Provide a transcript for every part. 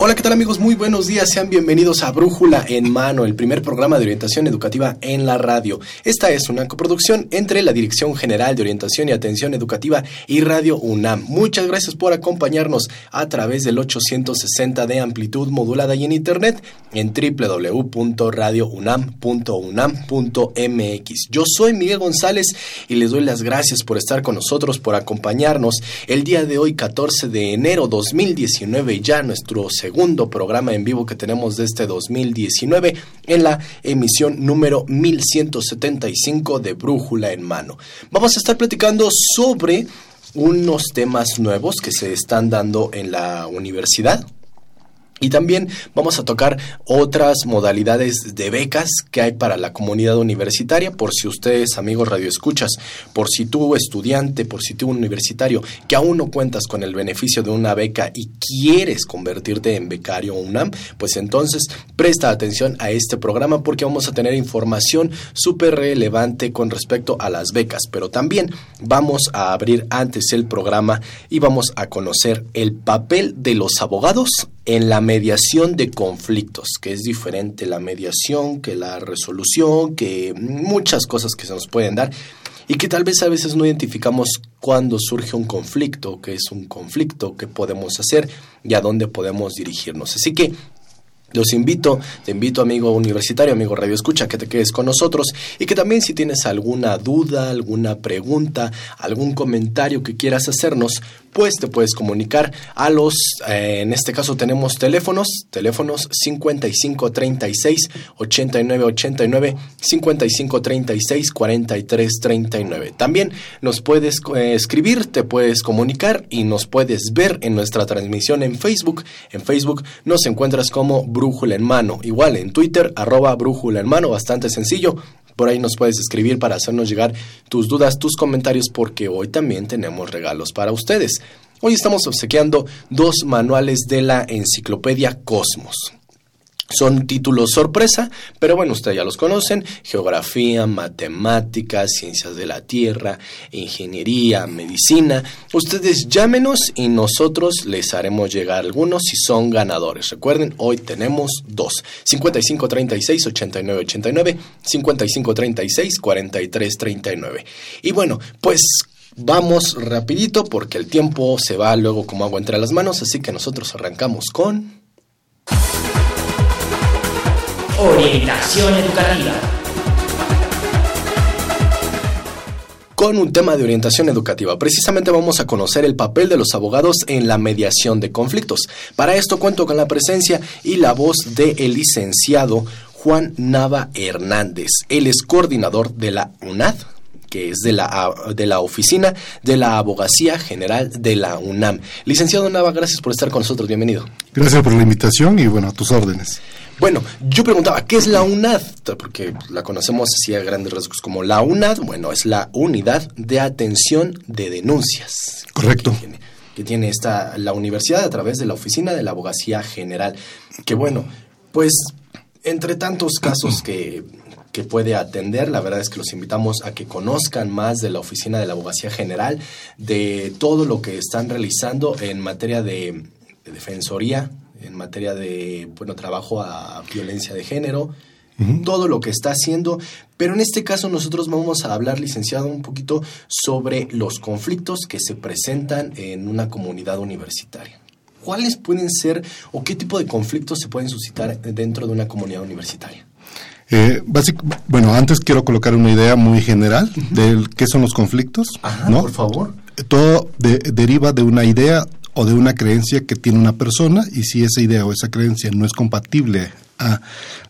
Hola, ¿qué tal amigos? Muy buenos días, sean bienvenidos a Brújula en Mano, el primer programa de orientación educativa en la radio. Esta es una coproducción entre la Dirección General de Orientación y Atención Educativa y Radio UNAM. Muchas gracias por acompañarnos a través del 860 de amplitud modulada y en internet en www.radiounam.unam.mx. Yo soy Miguel González y les doy las gracias por estar con nosotros, por acompañarnos el día de hoy, 14 de enero 2019, ya nuestro segundo segundo programa en vivo que tenemos de este 2019 en la emisión número 1175 de Brújula en Mano. Vamos a estar platicando sobre unos temas nuevos que se están dando en la universidad y también vamos a tocar otras modalidades de becas que hay para la comunidad universitaria, por si ustedes, amigos radioescuchas, por si tú, estudiante, por si tú, universitario, que aún no cuentas con el beneficio de una beca y quieres convertirte en becario UNAM, pues entonces presta atención a este programa porque vamos a tener información súper relevante con respecto a las becas, pero también vamos a abrir antes el programa y vamos a conocer el papel de los abogados en la mediación de conflictos, que es diferente la mediación que la resolución, que muchas cosas que se nos pueden dar y que tal vez a veces no identificamos cuando surge un conflicto, qué es un conflicto, qué podemos hacer y a dónde podemos dirigirnos. Así que los invito, te invito amigo universitario, amigo Radio Escucha, que te quedes con nosotros y que también si tienes alguna duda, alguna pregunta, algún comentario que quieras hacernos, pues te puedes comunicar a los, eh, en este caso tenemos teléfonos, teléfonos 5536 8989, 5536 4339. También nos puedes eh, escribir, te puedes comunicar y nos puedes ver en nuestra transmisión en Facebook. En Facebook nos encuentras como Brújula en Mano. Igual en Twitter, arroba Brújula en Mano, bastante sencillo. Por ahí nos puedes escribir para hacernos llegar tus dudas, tus comentarios, porque hoy también tenemos regalos para ustedes. Hoy estamos obsequiando dos manuales de la enciclopedia Cosmos. Son títulos sorpresa, pero bueno, ustedes ya los conocen, geografía, matemáticas, ciencias de la Tierra, ingeniería, medicina. Ustedes llámenos y nosotros les haremos llegar algunos si son ganadores. Recuerden, hoy tenemos dos, 5536-8989, 5536-4339. Y bueno, pues vamos rapidito porque el tiempo se va luego como agua entre las manos, así que nosotros arrancamos con... Orientación educativa. Con un tema de orientación educativa, precisamente vamos a conocer el papel de los abogados en la mediación de conflictos. Para esto cuento con la presencia y la voz del licenciado Juan Nava Hernández. Él es coordinador de la UNAD, que es de la, de la Oficina de la Abogacía General de la UNAM. Licenciado Nava, gracias por estar con nosotros. Bienvenido. Gracias por la invitación y bueno, a tus órdenes. Bueno, yo preguntaba, ¿qué es la UNAD? Porque la conocemos así a grandes rasgos como la UNAD. Bueno, es la Unidad de Atención de Denuncias. Correcto. Que tiene, que tiene esta, la universidad a través de la Oficina de la Abogacía General. Que bueno, pues entre tantos casos que, que puede atender. La verdad es que los invitamos a que conozcan más de la Oficina de la Abogacía General, de todo lo que están realizando en materia de, de defensoría, en materia de bueno, trabajo a violencia de género, todo lo que está haciendo, pero en este caso nosotros vamos a hablar, licenciado, un poquito sobre los conflictos que se presentan en una comunidad universitaria. ¿cuáles pueden ser o qué tipo de conflictos se pueden suscitar dentro de una comunidad universitaria? Eh, bueno, antes quiero colocar una idea muy general de qué son los conflictos. ¿no? Por favor. Todo deriva de una idea o de una creencia que tiene una persona y si esa idea o esa creencia no es compatible a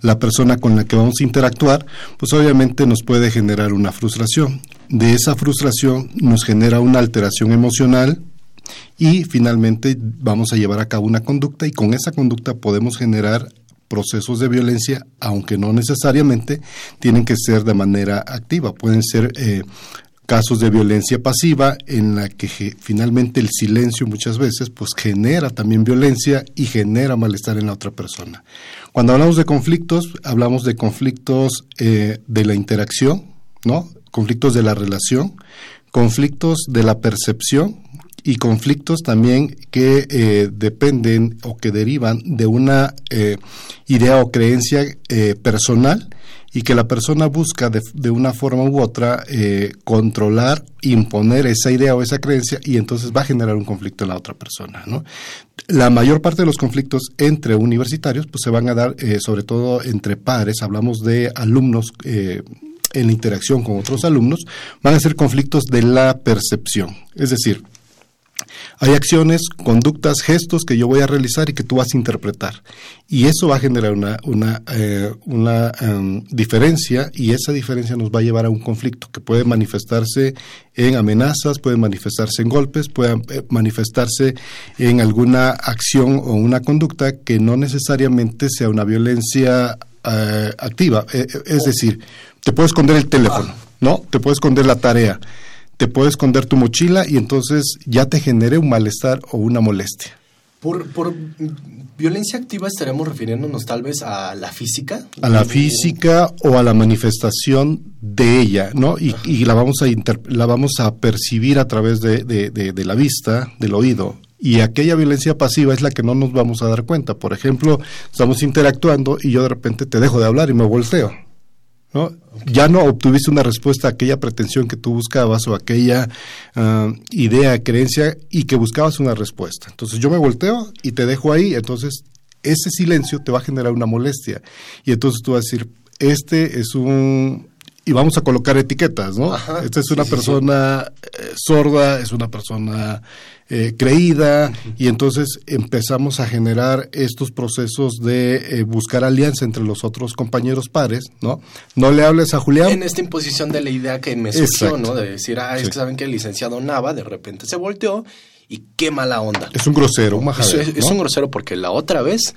la persona con la que vamos a interactuar, pues obviamente nos puede generar una frustración. De esa frustración nos genera una alteración emocional y finalmente vamos a llevar a cabo una conducta y con esa conducta podemos generar procesos de violencia, aunque no necesariamente tienen que ser de manera activa, pueden ser eh, casos de violencia pasiva en la que finalmente el silencio muchas veces pues genera también violencia y genera malestar en la otra persona. Cuando hablamos de conflictos, hablamos de conflictos eh, de la interacción, ¿no? Conflictos de la relación, conflictos de la percepción y conflictos también que eh, dependen o que derivan de una eh, idea o creencia personal y que la persona busca de, una forma u otra eh, controlar, imponer esa idea o esa creencia y entonces va a generar un conflicto en la otra persona. ¿no? La mayor parte de los conflictos entre universitarios pues se van a dar eh, sobre todo entre padres, hablamos de alumnos. Eh, en la interacción con otros alumnos, van a ser conflictos de la percepción. Es decir, hay acciones, conductas, gestos que yo voy a realizar y que tú vas a interpretar. Y eso va a generar una, una, eh, una em, diferencia y esa diferencia nos va a llevar a un conflicto que puede manifestarse en amenazas, puede manifestarse en golpes, puede eh, manifestarse en alguna acción o una conducta que no necesariamente sea una violencia eh, activa. es decir, te puede esconder el teléfono, ¿no? Te puede esconder la tarea te puede esconder tu mochila y entonces ya te genere un malestar o una molestia. Por, por violencia activa estaremos refiriéndonos tal vez a la física. A la física o a la manifestación de ella, ¿no? Y, la, vamos a la vamos a percibir a través de, de la vista, del oído. Y aquella violencia pasiva es la que no nos vamos a dar cuenta. Por ejemplo, estamos interactuando y yo de repente te dejo de hablar y me volteo ¿no? Ya no obtuviste una respuesta a aquella pretensión que tú buscabas o aquella uh, idea, creencia y que buscabas una respuesta. Entonces yo me volteo y te dejo ahí, entonces ese silencio te va a generar una molestia y entonces tú vas a decir, este es un y vamos a colocar etiquetas, ¿no? Esta es una persona eh, sorda, es una persona eh, creída, y entonces empezamos a generar estos procesos de eh, buscar alianza entre los otros compañeros pares, ¿no? No le hables a Julián. En esta imposición de la idea que me surgió, ¿no? De decir, ah, es que saben que el licenciado Nava de repente se volteó y qué mala onda. Es un grosero, un es, es, un grosero porque la otra vez,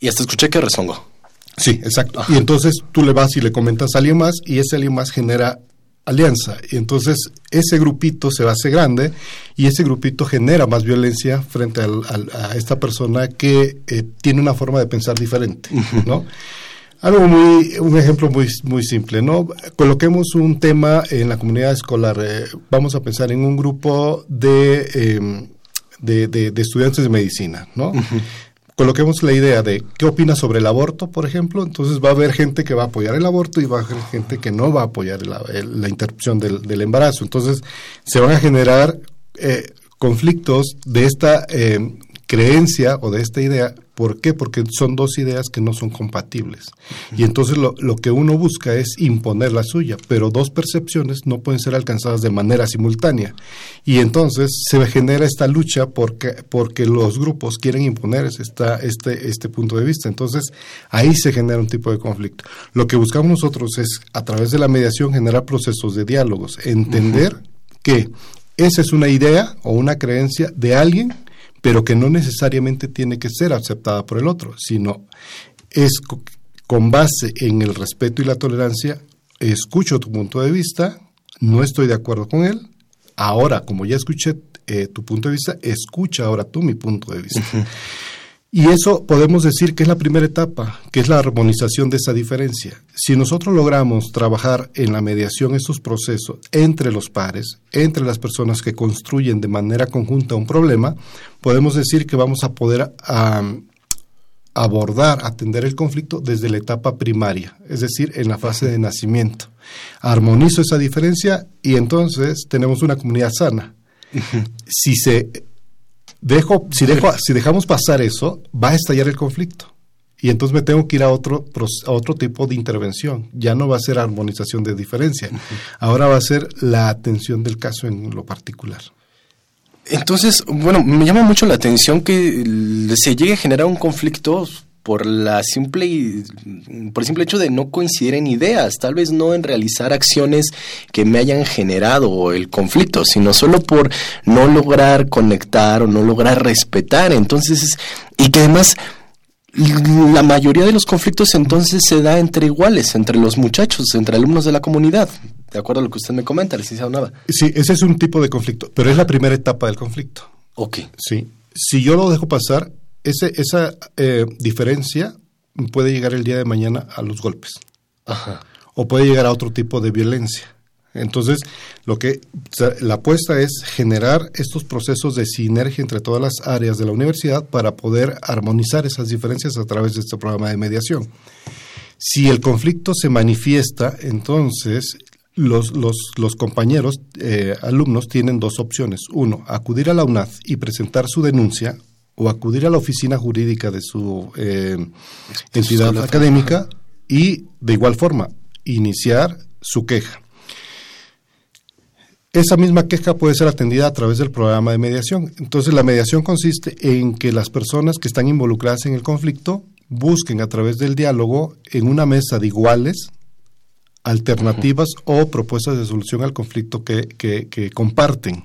y hasta escuché que rezongó. Sí, exacto. Y entonces tú le vas y le comentas a alguien más y ese alguien más genera alianza. Y entonces ese grupito se hace grande y ese grupito genera más violencia frente a esta persona que eh, tiene una forma de pensar diferente, ¿no? Algo muy, un ejemplo muy, muy simple, ¿no? Coloquemos un tema en la comunidad escolar. Eh, vamos a pensar en un grupo de, em, de, de, estudiantes de medicina, ¿no? Coloquemos la idea de qué opinas sobre el aborto, por ejemplo, entonces va a haber gente que va a apoyar el aborto y va a haber gente que no va a apoyar la, interrupción del, embarazo. Entonces se van a generar eh, conflictos de esta eh, creencia o de esta idea ¿Por qué? Porque son dos ideas que no son compatibles. Y entonces lo, lo, que uno busca es imponer la suya, pero dos percepciones no pueden ser alcanzadas de manera simultánea. Y entonces se genera esta lucha porque, porque los grupos quieren imponer esta, este, este punto de vista. Entonces ahí se genera un tipo de conflicto. Lo que buscamos nosotros es, a través de la mediación, generar procesos de diálogos, entender que esa es una idea o una creencia de alguien pero que no necesariamente tiene que ser aceptada por el otro, sino es con base en el respeto y la tolerancia, escucho tu punto de vista, no estoy de acuerdo con él, ahora como ya escuché eh, tu punto de vista, escucha ahora tú mi punto de vista. Y eso podemos decir que es la primera etapa, que es la armonización de esa diferencia. Si nosotros logramos trabajar en la mediación estos procesos entre los pares, entre las personas que construyen de manera conjunta un problema, podemos decir que vamos a poder abordar, atender el conflicto desde la etapa primaria, es decir, en la fase de nacimiento. Armonizo esa diferencia y entonces tenemos una comunidad sana. Si se dejo, si, dejo, si dejamos pasar eso, va a estallar el conflicto. Y entonces me tengo que ir a otro, a otro tipo de intervención. Ya no va a ser armonización de diferencia. Ahora va a ser la atención del caso en lo particular. Entonces, bueno, me llama mucho la atención que se llegue a generar un conflicto por la simple por el simple hecho de no coincidir en ideas, tal vez no en realizar acciones que me hayan generado el conflicto, sino solo por no lograr conectar o no lograr respetar. Entonces, y que además la mayoría de los conflictos entonces se da entre iguales, entre los muchachos, entre alumnos de la comunidad, de acuerdo a lo que usted me comenta, licenciado Nava. Sí, ese es un tipo de conflicto, pero es la primera etapa del conflicto. Ok. Sí. Si yo lo dejo pasar, ese, esa eh, diferencia puede llegar el día de mañana a los golpes. Ajá. O puede llegar a otro tipo de violencia. Entonces, lo que la apuesta es generar estos procesos de sinergia entre todas las áreas de la universidad para poder armonizar esas diferencias a través de este programa de mediación. Si el conflicto se manifiesta, entonces los, los, los compañeros, eh, alumnos, tienen dos opciones. Uno, acudir a la UNAD y presentar su denuncia o acudir a la oficina jurídica de su eh, entidad académica y, de igual forma, iniciar su queja. Esa misma queja puede ser atendida a través del programa de mediación. Entonces, la mediación consiste en que las personas que están involucradas en el conflicto busquen a través del diálogo en una mesa de iguales alternativas o propuestas de solución al conflicto que, que, comparten.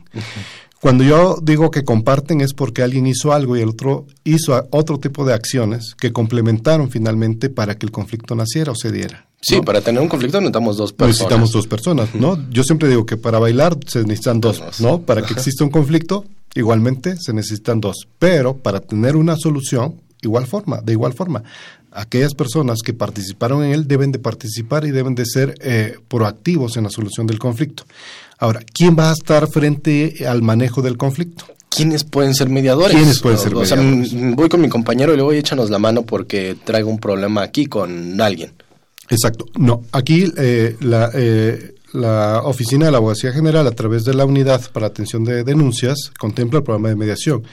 Cuando yo digo que comparten es porque alguien hizo algo y el otro hizo otro tipo de acciones que complementaron finalmente para que el conflicto naciera o se diera. Sí, para tener un conflicto necesitamos dos personas. Necesitamos dos personas, ¿no? Yo siempre digo que para bailar se necesitan dos, ¿no? Para que exista un conflicto, igualmente se necesitan dos. Pero para tener una solución, igual forma, de igual forma, aquellas personas que participaron en él deben de participar y deben de ser eh, proactivos en la solución del conflicto. Ahora, ¿quién va a estar frente al manejo del conflicto? ¿Quiénes pueden ser mediadores? ¿Quiénes pueden ser mediadores? sea, voy con mi compañero y le voy a échanos la mano porque traigo un problema aquí con alguien. Exacto. No, aquí eh, la, eh, la Oficina de la Abogacía General, a través de la Unidad para Atención de Denuncias, contempla el programa de mediación.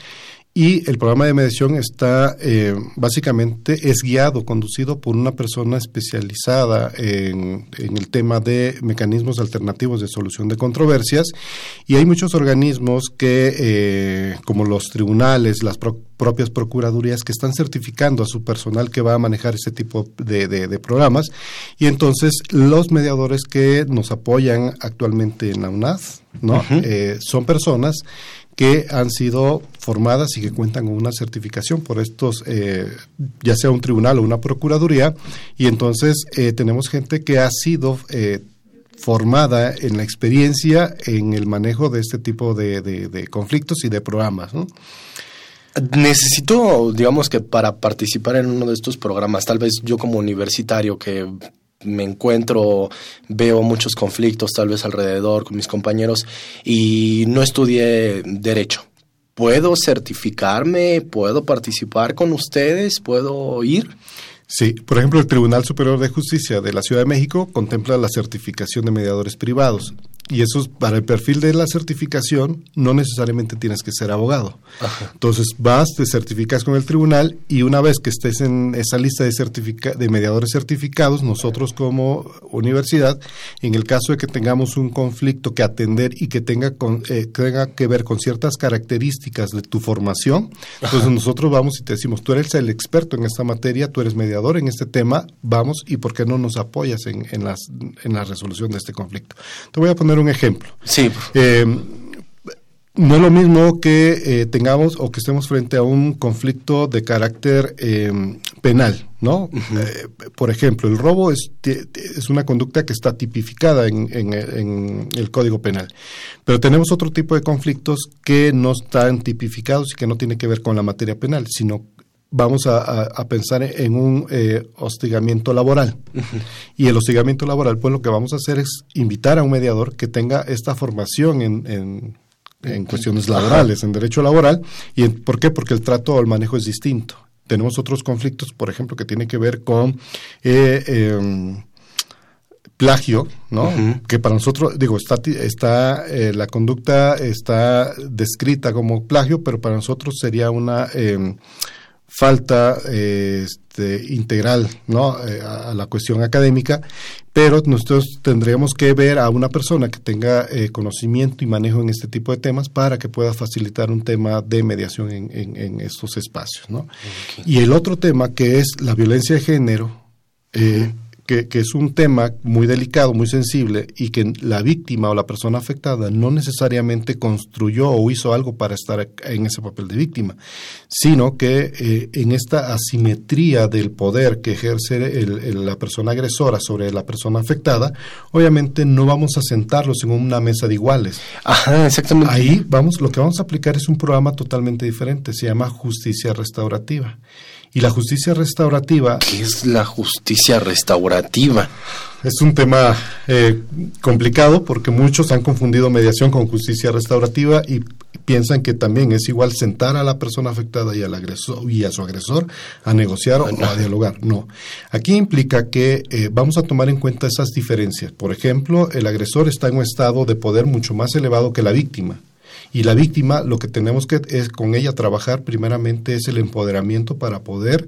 Y el programa de mediación está eh, básicamente es guiado, conducido por una persona especializada en, el tema de mecanismos alternativos de solución de controversias. Y hay muchos organismos que, eh, como los tribunales, las propias procuradurías, que están certificando a su personal que va a manejar ese tipo de, de programas. Y entonces los mediadores que nos apoyan actualmente en la UNAD, ¿no? Eh, son personas que han sido formadas y que cuentan con una certificación por estos, eh, ya sea un tribunal o una procuraduría, y entonces eh, tenemos gente que ha sido formada en la experiencia en el manejo de este tipo de, conflictos y de programas. Necesito, digamos que para participar en uno de estos programas, tal vez yo como universitario que me encuentro, veo muchos conflictos tal vez alrededor con mis compañeros y no estudié derecho. ¿Puedo certificarme? ¿Puedo participar con ustedes? ¿Puedo ir? Sí, por ejemplo, el Tribunal Superior de Justicia de la Ciudad de México contempla la certificación de mediadores privados. Y eso es, para el perfil de la certificación no necesariamente tienes que ser abogado. Entonces vas, te certificas con el tribunal y una vez que estés en esa lista de, de mediadores certificados, nosotros como universidad, en el caso de que tengamos un conflicto que atender y que tenga, con, eh, tenga que ver con ciertas características de tu formación, entonces nosotros vamos y te decimos, tú eres el experto en esta materia, tú eres mediador en este tema, vamos y por qué no nos apoyas en, en, las, en la resolución de este conflicto. Te voy a poner un ejemplo. Sí. Eh, no es lo mismo que eh, tengamos o que estemos frente a un conflicto de carácter eh, penal, ¿no? por ejemplo, el robo es, es, una conducta que está tipificada en, en, el Código Penal, pero tenemos otro tipo de conflictos que no están tipificados y que no tienen que ver con la materia penal, sino vamos a, pensar en un eh, hostigamiento laboral. Y el hostigamiento laboral, pues lo que vamos a hacer es invitar a un mediador que tenga esta formación en, en, cuestiones laborales, en derecho laboral. ¿Y por qué? Porque el trato o el manejo es distinto. Tenemos otros conflictos, por ejemplo, que tienen que ver con... Eh, em, plagio, ¿no? Que para nosotros, digo, está, está eh, la conducta está descrita como plagio, pero para nosotros sería una em, falta este, integral, ¿no? Eh, a, la cuestión académica, pero nosotros tendríamos que ver a una persona que tenga eh, conocimiento y manejo en este tipo de temas para que pueda facilitar un tema de mediación en, en, estos espacios, ¿no? Y el otro tema que es la violencia de género. Eh, que, es un tema muy delicado, muy sensible y que la víctima o la persona afectada no necesariamente construyó o hizo algo para estar en ese papel de víctima, sino que eh, en esta asimetría del poder que ejerce la persona agresora sobre la persona afectada, obviamente no vamos a sentarlos en una mesa de iguales. Ajá, exactamente. Ahí vamos, lo que vamos a aplicar es un programa totalmente diferente, se llama justicia restaurativa. Y la justicia restaurativa... ¿Qué es la justicia restaurativa? Es un tema eh, complicado porque muchos han confundido mediación con justicia restaurativa y piensan que también es igual sentar a la persona afectada y al agresor y a su agresor a negociar o a dialogar. No. Aquí implica que eh, vamos a tomar en cuenta esas diferencias. Por ejemplo, el agresor está en un estado de poder mucho más elevado que la víctima. Y la víctima, lo que tenemos que es con ella trabajar primeramente es el empoderamiento para poder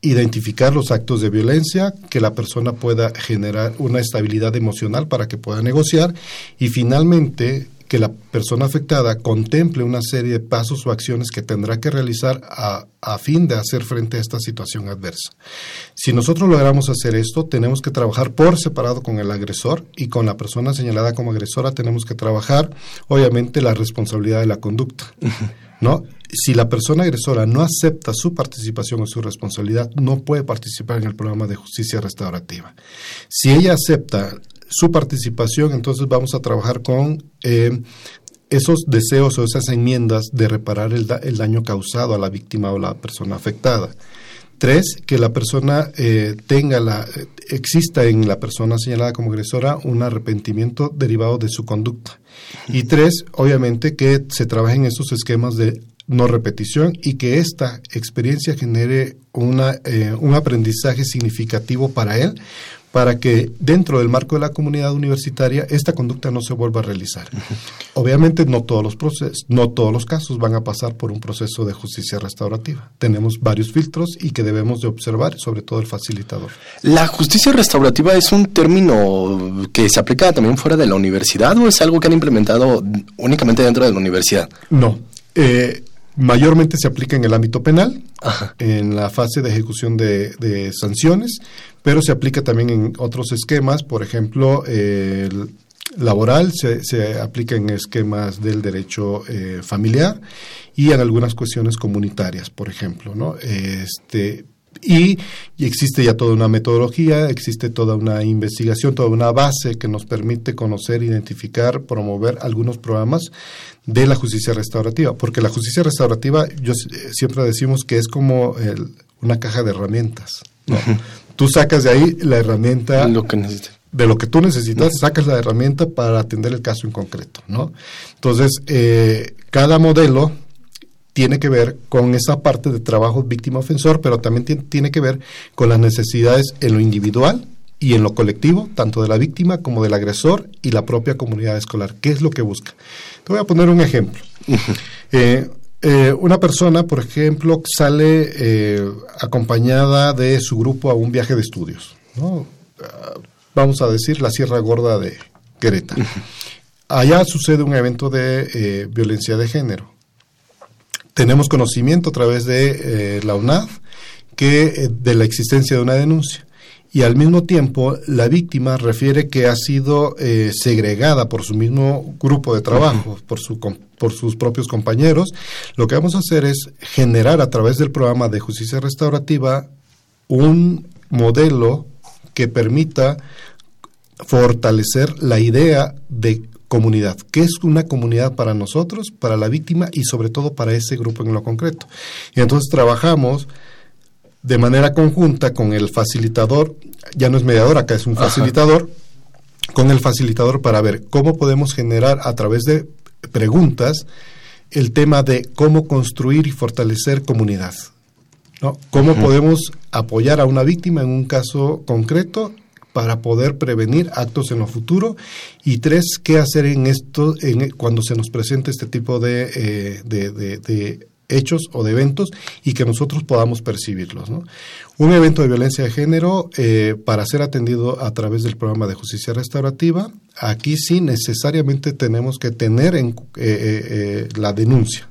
identificar los actos de violencia, que la persona pueda generar una estabilidad emocional para que pueda negociar. Y finalmente que la persona afectada contemple una serie de pasos o acciones que tendrá que realizar a, a, fin de hacer frente a esta situación adversa. Si nosotros logramos hacer esto, tenemos que trabajar por separado con el agresor y con la persona señalada como agresora tenemos que trabajar, obviamente, la responsabilidad de la conducta. ¿No? Si la persona agresora no acepta su participación o su responsabilidad, no puede participar en el programa de justicia restaurativa. Si ella acepta su participación, entonces vamos a trabajar con eh, esos deseos o esas enmiendas de reparar el, daño causado a la víctima o la persona afectada. Tres, que la persona eh, tenga la, exista en la persona señalada como agresora un arrepentimiento derivado de su conducta. Y tres, obviamente que se trabajen esos esquemas de no repetición y que esta experiencia genere una, eh, un aprendizaje significativo para él para que dentro del marco de la comunidad universitaria esta conducta no se vuelva a realizar. Obviamente no todos los procesos, no todos los casos van a pasar por un proceso de justicia restaurativa. Tenemos varios filtros y que debemos de observar, sobre todo el facilitador. ¿La justicia restaurativa es un término que se aplica también fuera de la universidad o es algo que han implementado únicamente dentro de la universidad? No. Eh, mayormente se aplica en el ámbito penal, en la fase de ejecución de, sanciones, pero se aplica también en otros esquemas, por ejemplo, el laboral se, se, aplica en esquemas del derecho eh, familiar y en algunas cuestiones comunitarias, por ejemplo, ¿no? Este, y, existe ya toda una metodología, existe toda una investigación, toda una base que nos permite conocer, identificar, promover algunos programas de la justicia restaurativa, porque la justicia restaurativa, yo siempre decimos que es como una caja de herramientas. Tú sacas de ahí la herramienta lo que de lo que tú necesitas, sacas la herramienta para atender el caso en concreto, ¿no? Entonces, eh, cada modelo tiene que ver con esa parte de trabajo víctima-ofensor, pero también tiene que ver con las necesidades en lo individual y en lo colectivo, tanto de la víctima como del agresor y la propia comunidad escolar. ¿Qué es lo que busca? Te voy a poner un ejemplo. Eh, eh, una persona, por ejemplo, sale eh, acompañada de su grupo a un viaje de estudios. Ah, vamos a decir la Sierra Gorda de Querétaro. Allá sucede un evento de violencia de género tenemos conocimiento a través de eh, la UNAD que, eh, de la existencia de una denuncia. Y al mismo tiempo, la víctima refiere que ha sido eh, segregada por su mismo grupo de trabajo, por, su, por sus propios compañeros. Lo que vamos a hacer es generar a través del programa de justicia restaurativa un modelo que permita fortalecer la idea de comunidad. ¿Qué es una comunidad para nosotros, para la víctima y sobre todo para ese grupo en lo concreto? Y entonces trabajamos de manera conjunta con el facilitador, ya no es mediador, acá es un facilitador, con el facilitador para ver cómo podemos generar a través de preguntas el tema de cómo construir y fortalecer comunidad. ¿no? ¿Cómo podemos apoyar a una víctima en un caso concreto para poder prevenir actos en lo futuro y tres, qué hacer en esto en, cuando se nos presente este tipo de, eh, de, hechos o de eventos y que nosotros podamos percibirlos. Un evento de violencia de género, eh, para ser atendido a través del programa de justicia restaurativa, aquí sí necesariamente tenemos que tener en, eh, la denuncia.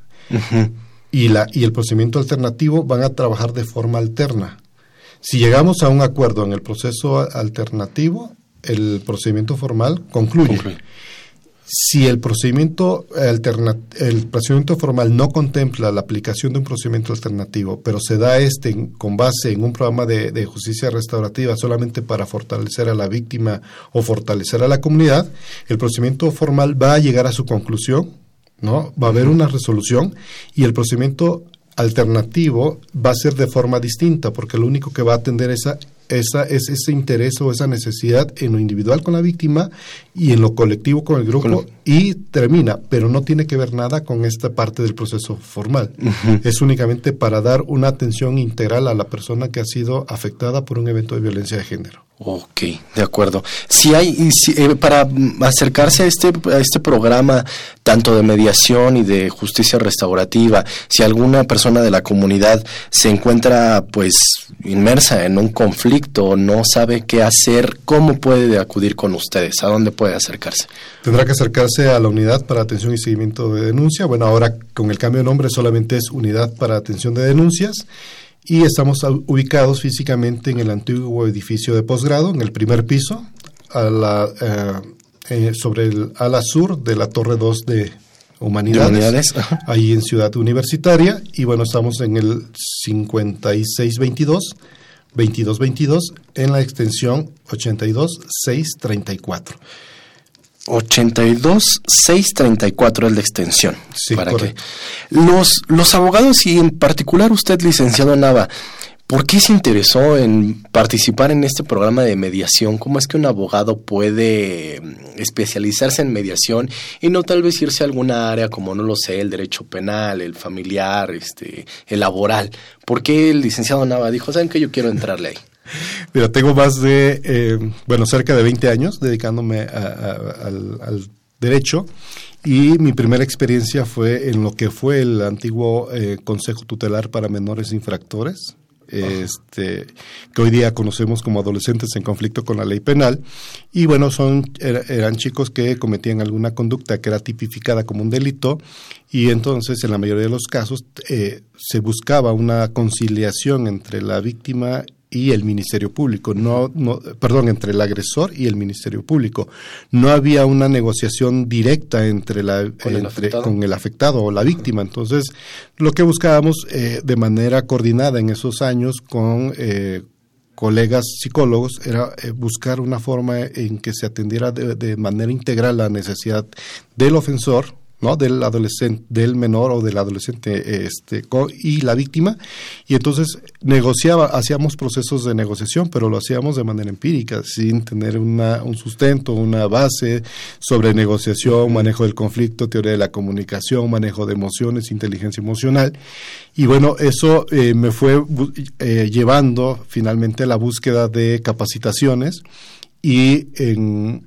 y, la, y el procedimiento alternativo van a trabajar de forma alterna. Si llegamos a un acuerdo en el proceso alternativo, el procedimiento formal concluye. Si el procedimiento, el procedimiento formal no contempla la aplicación de un procedimiento alternativo, pero se da este con base en un programa de, de, justicia restaurativa solamente para fortalecer a la víctima o fortalecer a la comunidad, el procedimiento formal va a llegar a su conclusión, ¿no? Va a haber una resolución y el procedimiento alternativo va a ser de forma distinta, porque lo único que va a atender esa, esa, es ese interés o esa necesidad en lo individual con la víctima y en lo colectivo con el grupo y termina, pero no tiene que ver nada con esta parte del proceso formal. Es únicamente para dar una atención integral a la persona que ha sido afectada por un evento de violencia de género. Ok, de acuerdo. Si hay, eh, para acercarse a este, a este programa, tanto de mediación y de justicia restaurativa, si alguna persona de la comunidad se encuentra pues inmersa en un conflicto, no sabe qué hacer, ¿cómo puede acudir con ustedes? ¿A dónde puede acercarse? Tendrá que acercarse a la unidad para atención y seguimiento de denuncia. Bueno, ahora con el cambio de nombre solamente es unidad para atención de denuncias y estamos ubicados físicamente en el antiguo edificio de posgrado, en el primer piso, a la, eh, eh, sobre el ala sur de la Torre 2 de Humanidades, ahí en Ciudad Universitaria, y bueno, estamos en el 5622, 2222, en la extensión 82634. 82 634 es la extensión. Sí, para que los, los abogados y en particular usted, licenciado Nava, ¿por qué se interesó en participar en este programa de mediación? ¿Cómo es que un abogado puede especializarse en mediación y no tal vez irse a alguna área como, no lo sé, el derecho penal, el familiar, este, el laboral? ¿Por qué el licenciado Nava dijo, saben que yo quiero entrarle ahí? Mira, tengo más de, eh, bueno, cerca de 20 años dedicándome al, derecho y mi primera experiencia fue en lo que fue el antiguo eh, Consejo Tutelar para Menores Infractores, este, que hoy día conocemos como adolescentes en conflicto con la ley penal. Y bueno, son, eran chicos que cometían alguna conducta que era tipificada como un delito y entonces en la mayoría de los casos eh, se buscaba una conciliación entre la víctima y el Ministerio Público, no, no, perdón, entre el agresor y el Ministerio Público. No había una negociación directa entre la con, el, afectado? con el afectado o la víctima. Entonces, lo que buscábamos eh, de manera coordinada en esos años con eh, colegas psicólogos era eh, buscar una forma en que se atendiera de, de manera integral la necesidad del ofensor ¿no? del adolescente, del menor o del adolescente este, y la víctima. Y entonces negociaba, hacíamos procesos de negociación, pero lo hacíamos de manera empírica, sin tener una, un sustento, una base sobre negociación, manejo del conflicto, teoría de la comunicación, manejo de emociones, inteligencia emocional. Y bueno, eso eh, me fue eh, llevando finalmente a la búsqueda de capacitaciones y en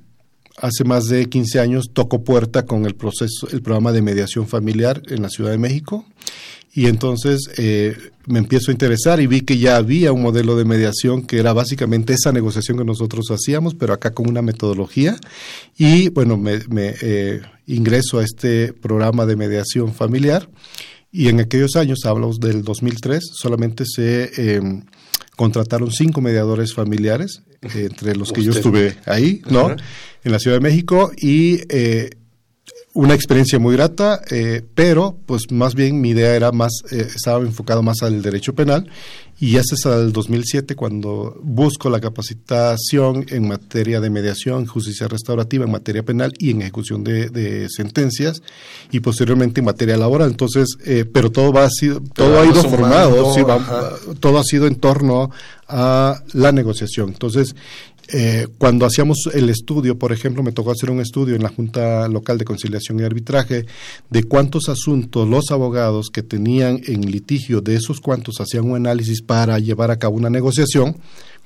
hace más de 15 años toco puerta con el proceso, el programa de mediación familiar en la Ciudad de México. Y entonces eh, me empiezo a interesar y vi que ya había un modelo de mediación que era básicamente esa negociación que nosotros hacíamos, pero acá con una metodología. Y bueno, me, eh, ingreso a este programa de mediación familiar. Y en aquellos años, hablamos del 2003, solamente se eh, contrataron cinco mediadores familiares, entre los que yo estuve ahí, ¿no? en la Ciudad de México y eh, una experiencia muy grata, eh, pero pues más bien mi idea era más, eh, estaba enfocado más al derecho penal y ya hasta el 2007 cuando busco la capacitación en materia de mediación, justicia restaurativa, en materia penal y en ejecución de, sentencias y posteriormente en materia laboral. Entonces, pero todo va a sido, todo ha ido formado, todo ha sido en torno a la negociación. Entonces, eh, cuando hacíamos el estudio, por ejemplo, me tocó hacer un estudio en la Junta Local de Conciliación y Arbitraje de cuántos asuntos los abogados que tenían en litigio, de esos cuantos hacían un análisis para llevar a cabo una negociación,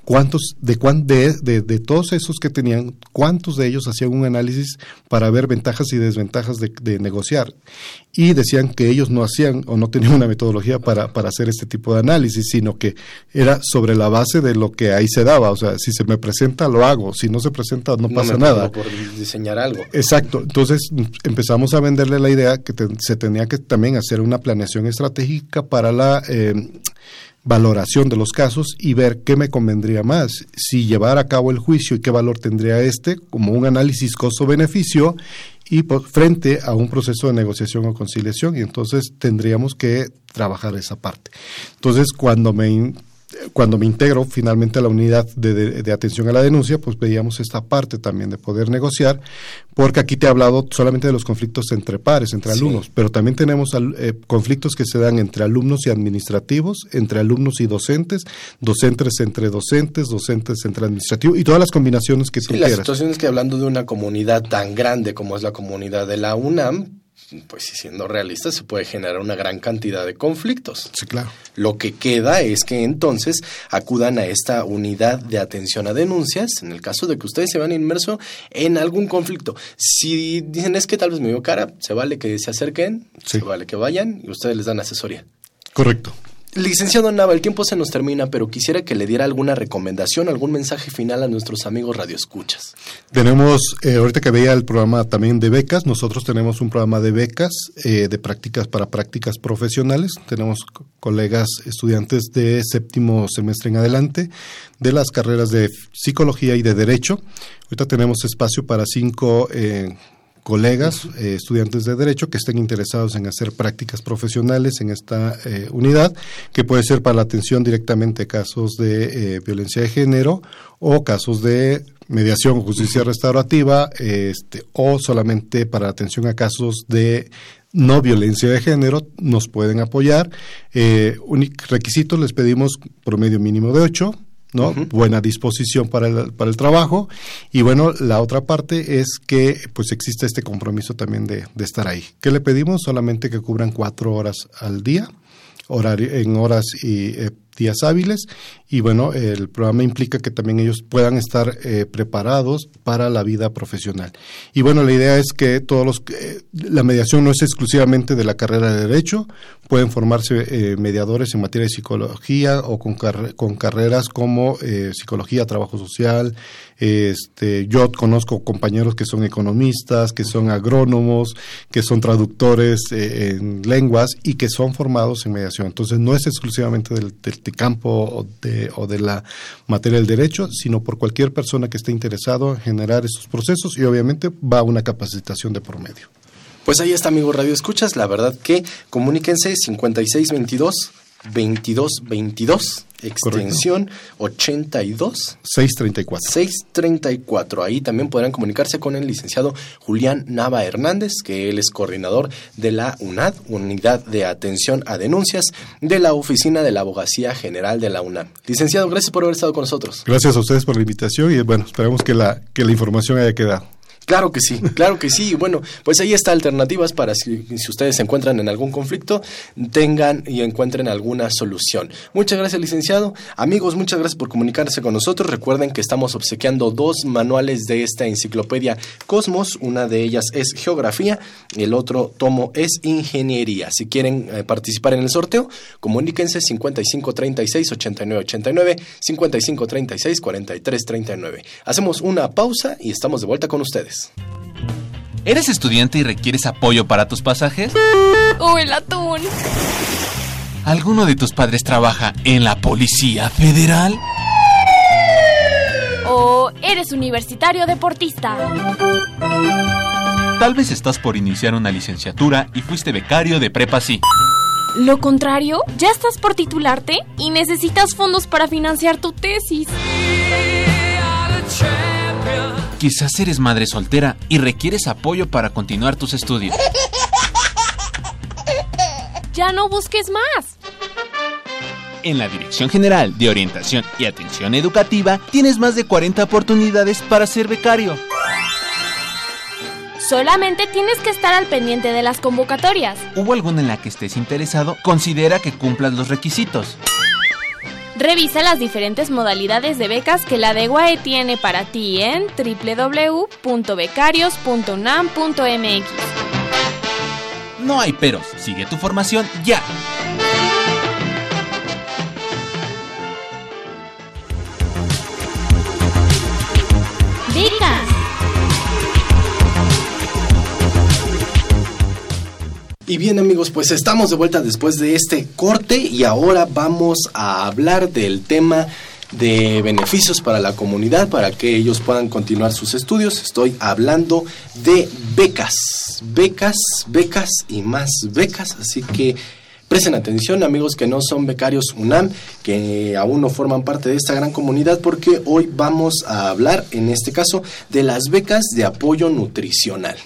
cuántos, de, cuán, de, de, de, todos esos que tenían, cuántos de ellos hacían un análisis para ver ventajas y desventajas de, de, negociar. Y decían que ellos no hacían o no tenían una metodología para, para hacer este tipo de análisis, sino que era sobre la base de lo que ahí se daba. O sea, si se me presenta, lo hago. Si no se presenta, no, no pasa nada. por diseñar algo. Exacto. Entonces empezamos a venderle la idea que te, se tenía que también hacer una planeación estratégica para la... Eh, valoración de los casos y ver qué me convendría más, si llevar a cabo el juicio y qué valor tendría este, como un análisis costo-beneficio y frente a un proceso de negociación o conciliación y entonces tendríamos que trabajar esa parte. Entonces, cuando me cuando me integro finalmente a la unidad de, de, atención a la denuncia, pues veíamos esta parte también de poder negociar, porque aquí te he hablado solamente de los conflictos entre pares, entre sí. alumnos, pero también tenemos eh, conflictos que se dan entre alumnos y administrativos, entre alumnos y docentes, docentes entre docentes, docentes entre administrativos y todas las combinaciones que sí, tú las quieras. situaciones que hablando de una comunidad tan grande como es la comunidad de la UNAM, pues siendo realistas, se puede generar una gran cantidad de conflictos. Sí, claro. Lo que queda es que entonces acudan a esta unidad de atención a denuncias, en el caso de que ustedes se van inmersos en algún conflicto. Si dicen es que tal vez me dio cara, se vale que se acerquen, sí. se vale que vayan y ustedes les dan asesoría. Correcto. Licenciado Nava, el tiempo se nos termina, pero quisiera que le diera alguna recomendación, algún mensaje final a nuestros amigos radioescuchas. Tenemos, eh, ahorita que veía el programa también de becas, nosotros tenemos un programa de becas eh, de prácticas para prácticas profesionales. Tenemos colegas estudiantes de séptimo semestre en adelante de las carreras de psicología y de derecho. Ahorita tenemos espacio para cinco eh, colegas, eh, estudiantes de Derecho que estén interesados en hacer prácticas profesionales en esta eh, unidad, que puede ser para la atención directamente a casos de eh, violencia de género o casos de mediación, justicia restaurativa, este, o solamente para atención a casos de no violencia de género, nos pueden apoyar. Requisitos les pedimos promedio mínimo de 8, ¿no? Uh -huh. Buena disposición para el, para el trabajo. Y bueno, la otra parte es que pues existe este compromiso también de, de estar ahí. ¿Qué le pedimos? Solamente que cubran cuatro horas al día, en horas y eh, días hábiles y bueno, el programa implica que también ellos puedan estar eh, preparados para la vida profesional. Y bueno, la idea es que todos los eh, la mediación no es exclusivamente de la carrera de derecho, pueden formarse eh, mediadores en materia de psicología o con, con carreras como psicología, trabajo social. Este, yo conozco compañeros que son economistas, que son agrónomos, que son traductores eh, en lenguas y que son formados en mediación. Entonces no es exclusivamente del, campo o de, o de la materia del derecho, sino por cualquier persona que esté interesado en generar esos procesos y obviamente va a una capacitación de por medio. Pues ahí está, amigo Radio Escuchas. La verdad que comuníquense 5622 2222 extensión Correcto. 82 634 634 ahí también podrán comunicarse con el licenciado Julián Nava Hernández que él es coordinador de la UNAD Unidad de Atención a Denuncias de la Oficina de la Abogacía General de la UNAM. Licenciado gracias por haber estado con nosotros. Gracias a ustedes por la invitación y bueno esperamos que la que la información haya quedado Claro que sí, claro que sí. Bueno, pues ahí está alternativas para si, si, ustedes se encuentran en algún conflicto, tengan y encuentren alguna solución. Muchas gracias, licenciado. Amigos, muchas gracias por comunicarse con nosotros. Recuerden que estamos obsequiando dos manuales de esta enciclopedia Cosmos. Una de ellas es geografía y el otro tomo es ingeniería. Si quieren eh, participar en el sorteo, comuníquense 5536 8989 5536 4339. Hacemos una pausa y estamos de vuelta con ustedes. ¿Eres estudiante y requieres apoyo para tus pasajes? ¡Oh, el atún! ¿Alguno de tus padres trabaja en la Policía Federal? ¿O eres universitario deportista? Tal vez estás por iniciar una licenciatura y fuiste becario de prepa sí. Lo contrario, ya estás por titularte y necesitas fondos para financiar tu tesis. Quizás eres madre soltera y requieres apoyo para continuar tus estudios. Ya no busques más. En la Dirección General de Orientación y Atención Educativa tienes más de 40 oportunidades para ser becario. Solamente tienes que estar al pendiente de las convocatorias. ¿Hubo alguna en la que estés interesado? Considera que cumplas los requisitos. Revisa las diferentes modalidades de becas que la DEGUAE tiene para ti en www.becarios.unam.mx. No hay peros, sigue tu formación ya. Y bien amigos, pues estamos de vuelta después de este corte y ahora vamos a hablar del tema de beneficios para la comunidad, para que ellos puedan continuar sus estudios. Estoy hablando de becas, becas, becas y más becas, así que presten atención amigos que no son becarios UNAM, que aún no forman parte de esta gran comunidad, porque hoy vamos a hablar en este caso de las becas de apoyo nutricional.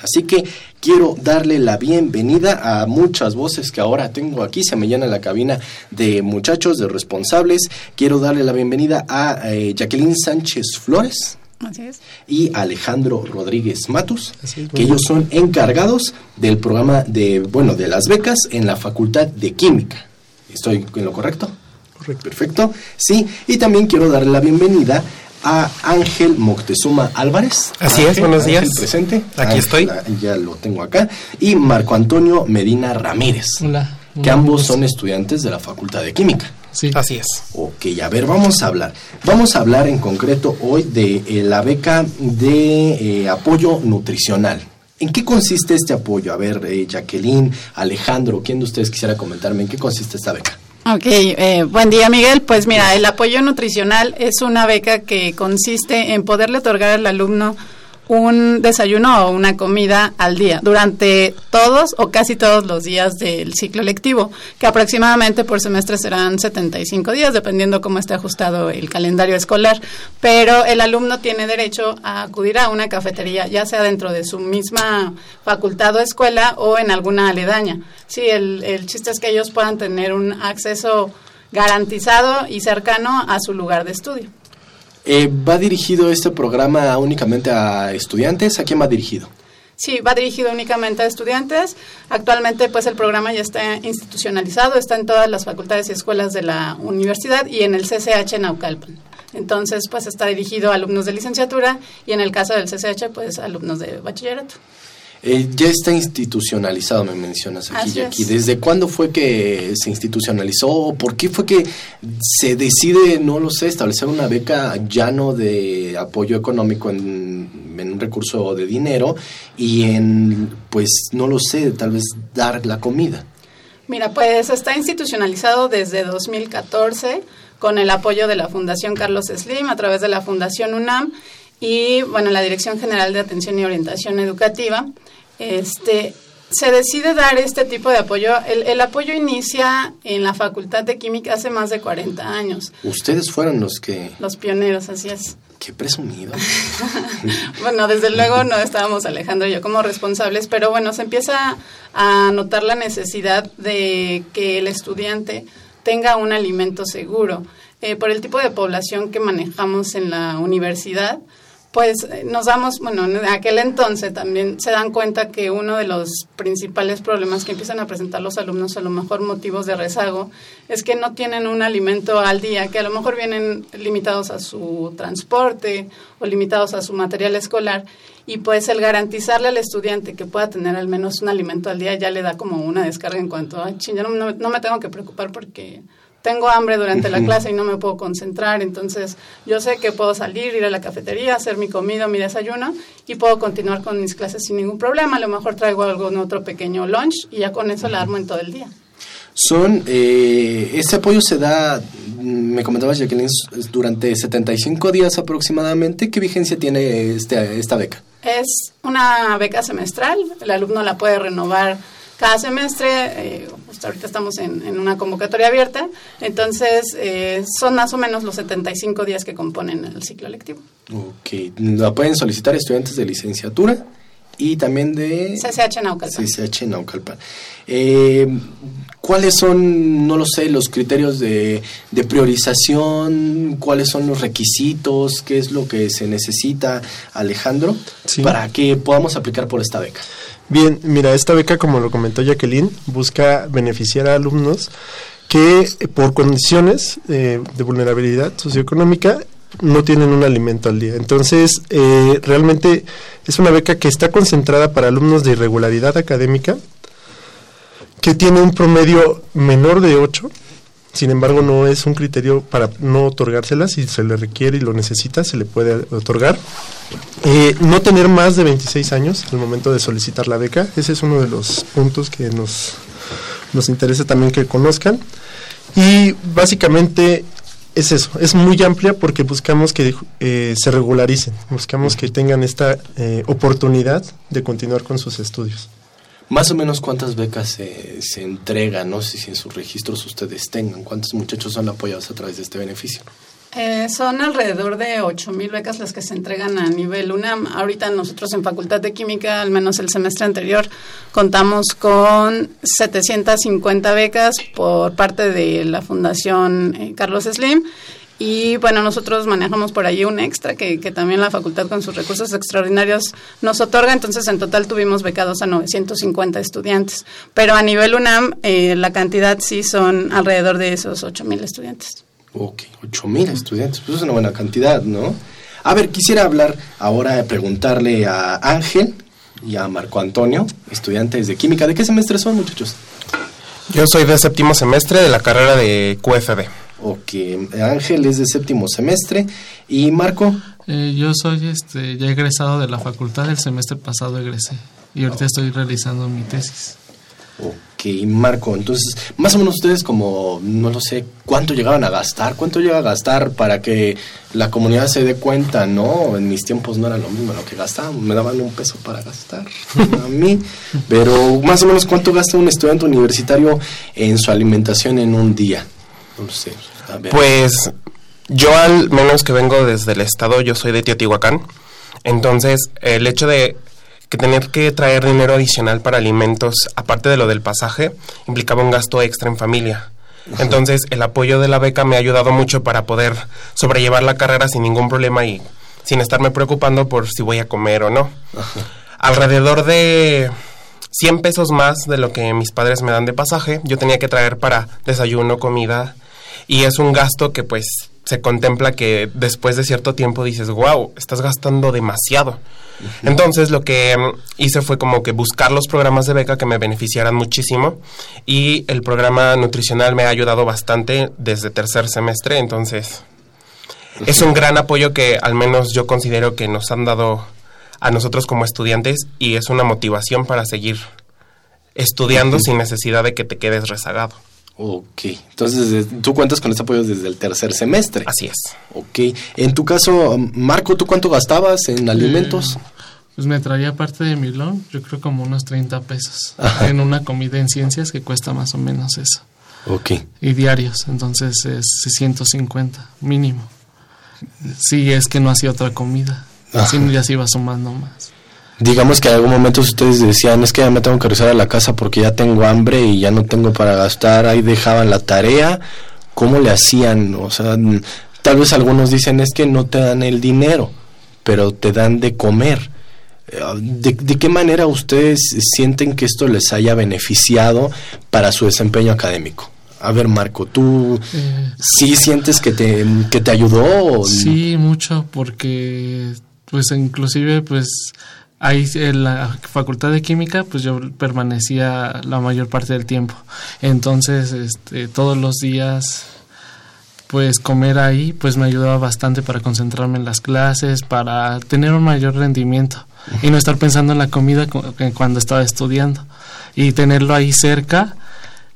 Así que quiero darle la bienvenida a muchas voces que ahora tengo aquí. Se me llena la cabina de muchachos, de responsables. Quiero darle la bienvenida a eh, Jacqueline Sánchez Flores. Así es. Y Alejandro Rodríguez Matus, que ellos son encargados del programa de, bueno, de las becas en la Facultad de Química. ¿Estoy en lo correcto? Correcto. Perfecto. Sí, y también quiero darle la bienvenida a Ángel Moctezuma Álvarez. Así es, buenos días. Ángel presente. Aquí Ángel, estoy. ah, Ya lo tengo acá. Y Marco Antonio Medina Ramírez. Hola. Que ambos son estudiantes de la Facultad de Química. Sí. Así es. Ok, a ver, vamos a hablar. Vamos a hablar en concreto hoy de eh, la beca de eh, apoyo nutricional. ¿En qué consiste este apoyo? A ver, eh, Jacqueline, Alejandro, ¿quién de ustedes quisiera comentarme en qué consiste esta beca? Ok, eh, buen día Miguel. Pues mira, el apoyo nutricional es una beca que consiste en poderle otorgar al alumno un desayuno o una comida al día durante todos o casi todos los días del ciclo lectivo, que aproximadamente por semestre serán 75 días, dependiendo cómo esté ajustado el calendario escolar. Pero el alumno tiene derecho a acudir a una cafetería, ya sea dentro de su misma facultad o escuela o en alguna aledaña. Sí, el, el chiste es que ellos puedan tener un acceso garantizado y cercano a su lugar de estudio. Eh, ¿Va dirigido este programa únicamente a estudiantes? ¿A quién va dirigido? Sí, va dirigido únicamente a estudiantes. Actualmente, pues el programa ya está institucionalizado, está en todas las facultades y escuelas de la universidad y en el CCH Naucalpan. Entonces, pues está dirigido a alumnos de licenciatura y en el caso del CCH, pues alumnos de bachillerato. Eh, ya está institucionalizado, me mencionas aquí, Así Jackie. es. ¿Desde cuándo fue que se institucionalizó? ¿Por qué fue que se decide, no lo sé, establecer una beca ya no de apoyo económico en, en un recurso de dinero y en, pues, no lo sé, tal vez dar la comida? Mira, pues está institucionalizado desde 2014 con el apoyo de la Fundación Carlos Slim a través de la Fundación UNAM y bueno, la Dirección General de Atención y Orientación Educativa. Este, se decide dar este tipo de apoyo. El, el apoyo inicia en la Facultad de Química hace más de 40 años. Ustedes fueron los que... Los pioneros, así es. Qué presumido. Bueno, desde luego no estábamos Alejandro y yo como responsables, pero bueno, se empieza a notar la necesidad de que el estudiante tenga un alimento seguro. Eh, por el tipo de población que manejamos en la universidad, pues eh, nos damos, bueno, en aquel entonces también se dan cuenta que uno de los principales problemas que empiezan a presentar los alumnos, a lo mejor motivos de rezago, es que no tienen un alimento al día, que a lo mejor vienen limitados a su transporte o limitados a su material escolar. Y pues el garantizarle al estudiante que pueda tener al menos un alimento al día ya le da como una descarga en cuanto a, "Chin, ya no, no- no me tengo que preocupar porque tengo hambre durante la clase y no me puedo concentrar, entonces yo sé que puedo salir, ir a la cafetería, hacer mi comida, mi desayuno y puedo continuar con mis clases sin ningún problema. A lo mejor traigo algún otro pequeño lunch y ya con eso la armo en todo el día. Son, eh, este apoyo se da, mm, me comentabas Jacqueline, durante 75 días aproximadamente. ¿Qué vigencia tiene este, esta beca? Es una beca semestral, el alumno la puede renovar cada semestre, eh, ahorita estamos en, en una convocatoria abierta, entonces eh, son más o menos los 75 días que componen el ciclo lectivo. Ok, la pueden solicitar estudiantes de licenciatura y también de CCH Naucalpan. CCH Naucalpan. Eh, ¿Cuáles son, no lo sé, los criterios de, de priorización? ¿Cuáles son los requisitos? ¿Qué es lo que se necesita, Alejandro, para que podamos aplicar por esta beca? Bien, mira, esta beca, como lo comentó Jacqueline, busca beneficiar a alumnos que eh, por condiciones eh, de vulnerabilidad socioeconómica no tienen un alimento al día. Entonces, eh, realmente es una beca que está concentrada para alumnos de irregularidad académica, que tiene un promedio menor de 8, sin embargo no es un criterio para no otorgársela, si se le requiere y lo necesita, se le puede otorgar. Eh, no tener más de 26 años al momento de solicitar la beca, ese es uno de los puntos que nos, nos interesa también que conozcan. Y básicamente es eso, es muy amplia porque buscamos que eh, se regularicen, buscamos que tengan esta eh, oportunidad de continuar con sus estudios. Más o menos cuántas becas se, se entregan, no sé si en sus registros ustedes tengan, cuántos muchachos son apoyados a través de este beneficio. Eh, son alrededor de 8.000 becas las que se entregan a nivel UNAM. Ahorita nosotros en Facultad de Química, al menos el semestre anterior, contamos con 750 becas por parte de la Fundación eh, Carlos Slim. Y bueno, nosotros manejamos por ahí un extra que, que, también la facultad con sus recursos extraordinarios nos otorga. Entonces, en total tuvimos becados a 950 estudiantes. Pero a nivel UNAM, eh, la cantidad sí son alrededor de esos 8.000 estudiantes. Ok, 8 mil estudiantes, pues es una buena cantidad, ¿no? A ver, quisiera hablar ahora, preguntarle a Ángel y a Marco Antonio, estudiantes de química. ¿De qué semestre son, muchachos? Yo soy de séptimo semestre de la carrera de QFB. Ok, Ángel es de séptimo semestre. ¿Y Marco? Eh, yo soy este, ya egresado de la facultad, el semestre pasado egresé y ahorita estoy realizando mi tesis. Ok, Marco, entonces, más o menos ustedes como, no lo sé, ¿cuánto llegaban a gastar? ¿Cuánto llega a gastar para que la comunidad se dé cuenta? No, en mis tiempos no era lo mismo lo que gastaban, me daban un peso para gastar a mí, pero más o menos cuánto gasta un estudiante universitario en su alimentación en un día? No lo sé. Pues yo al menos que vengo desde el estado, yo soy de Teotihuacán, entonces el hecho de que tener que traer dinero adicional para alimentos, aparte de lo del pasaje, implicaba un gasto extra en familia. Entonces, el apoyo de la beca me ha ayudado mucho para poder sobrellevar la carrera sin ningún problema y sin estarme preocupando por si voy a comer o no. Alrededor de 100 pesos más de lo que mis padres me dan de pasaje, yo tenía que traer para desayuno, comida, y es un gasto que pues se contempla que después de cierto tiempo dices, wow, estás gastando demasiado. Entonces lo que mm, hice fue como que buscar los programas de beca que me beneficiaran muchísimo y el programa nutricional me ha ayudado bastante desde tercer semestre, entonces es un gran apoyo que al menos yo considero que nos han dado a nosotros como estudiantes y es una motivación para seguir estudiando sin necesidad de que te quedes rezagado. Ok, entonces tú cuentas con este apoyo desde el tercer semestre. Así es. Ok, en tu caso, Marco, ¿tú cuánto gastabas en alimentos? Eh, pues me traía parte de mi loan, yo creo como unos 30 pesos, Ajá. en una comida en ciencias que cuesta más o menos eso. Ok. Y diarios, entonces es 150 mínimo. Sí, es que no hacía otra comida, así ya se iba sumando más digamos que en algún momento ustedes decían, es que ya me tengo que regresar a la casa porque ya tengo hambre y ya no tengo para gastar, ahí dejaban la tarea, ¿cómo le hacían? O sea, tal vez algunos dicen, es que no te dan el dinero, pero te dan de comer. ¿De, de qué manera ustedes sienten que esto les haya beneficiado para su desempeño académico? A ver, Marco, ¿tú eh, sí sientes que te, que te ayudó? Sí, mucho, porque pues inclusive pues ahí en la facultad de química pues yo permanecía la mayor parte del tiempo. Entonces este, todos los días pues comer ahí pues me ayudaba bastante para concentrarme en las clases para tener un mayor rendimiento y no estar pensando en la comida cuando estaba estudiando. Y tenerlo ahí cerca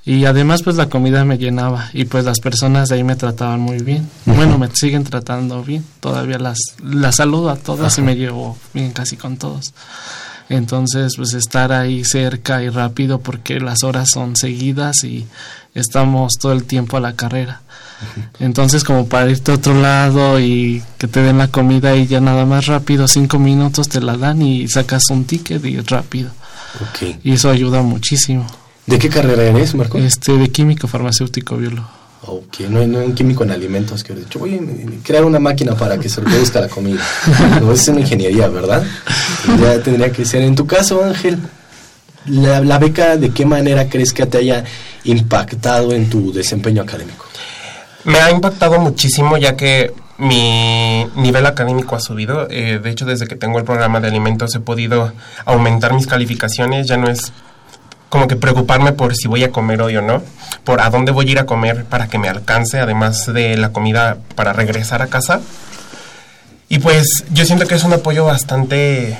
y además pues la comida me llenaba y pues las personas de ahí me trataban muy bien. Uh -huh. Bueno, me siguen tratando bien, todavía las, las saludo a todas y me llevo bien casi con todos. Entonces pues estar ahí cerca y rápido porque las horas son seguidas y estamos todo el tiempo a la carrera. Uh -huh. Entonces como para irte a otro lado y que te den la comida y ya nada más rápido, cinco minutos te la dan y sacas un ticket y rápido. Okay. Y eso ayuda muchísimo. ¿De qué carrera eres, Marco? Este, de químico, farmacéutico, biólogo. Ok, no, no un químico en alimentos que he dicho, voy a crear una máquina para que se reproduzca la comida. no, es una ingeniería, ¿verdad? Ya tendría que ser. En tu caso, Ángel. la, la beca, ¿de qué manera crees que te haya impactado en tu desempeño académico? Me ha impactado muchísimo ya que mi nivel académico ha subido. Eh, de hecho, desde que tengo el programa de alimentos he podido aumentar mis calificaciones. Ya no es como que preocuparme por si voy a comer hoy o no, por a dónde voy a ir a comer para que me alcance, además de la comida para regresar a casa. Y pues yo siento que es un apoyo bastante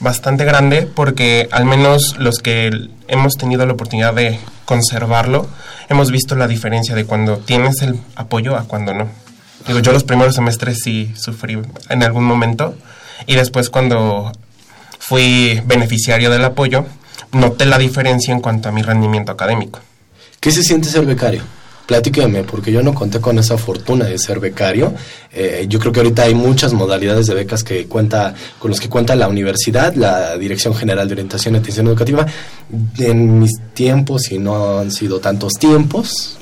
bastante grande porque al menos los que hemos tenido la oportunidad de conservarlo, hemos visto la diferencia de cuando tienes el apoyo a cuando no. Digo, yo los primeros semestres sí sufrí en algún momento y después cuando fui beneficiario del apoyo, noté la diferencia en cuanto a mi rendimiento académico. ¿Qué se siente ser becario? Platíqueme, porque yo no conté con esa fortuna de ser becario. Eh, yo creo que ahorita hay muchas modalidades de becas que cuenta, con los que cuenta la universidad, la Dirección General de Orientación y Atención Educativa. En mis tiempos, y no han sido tantos tiempos,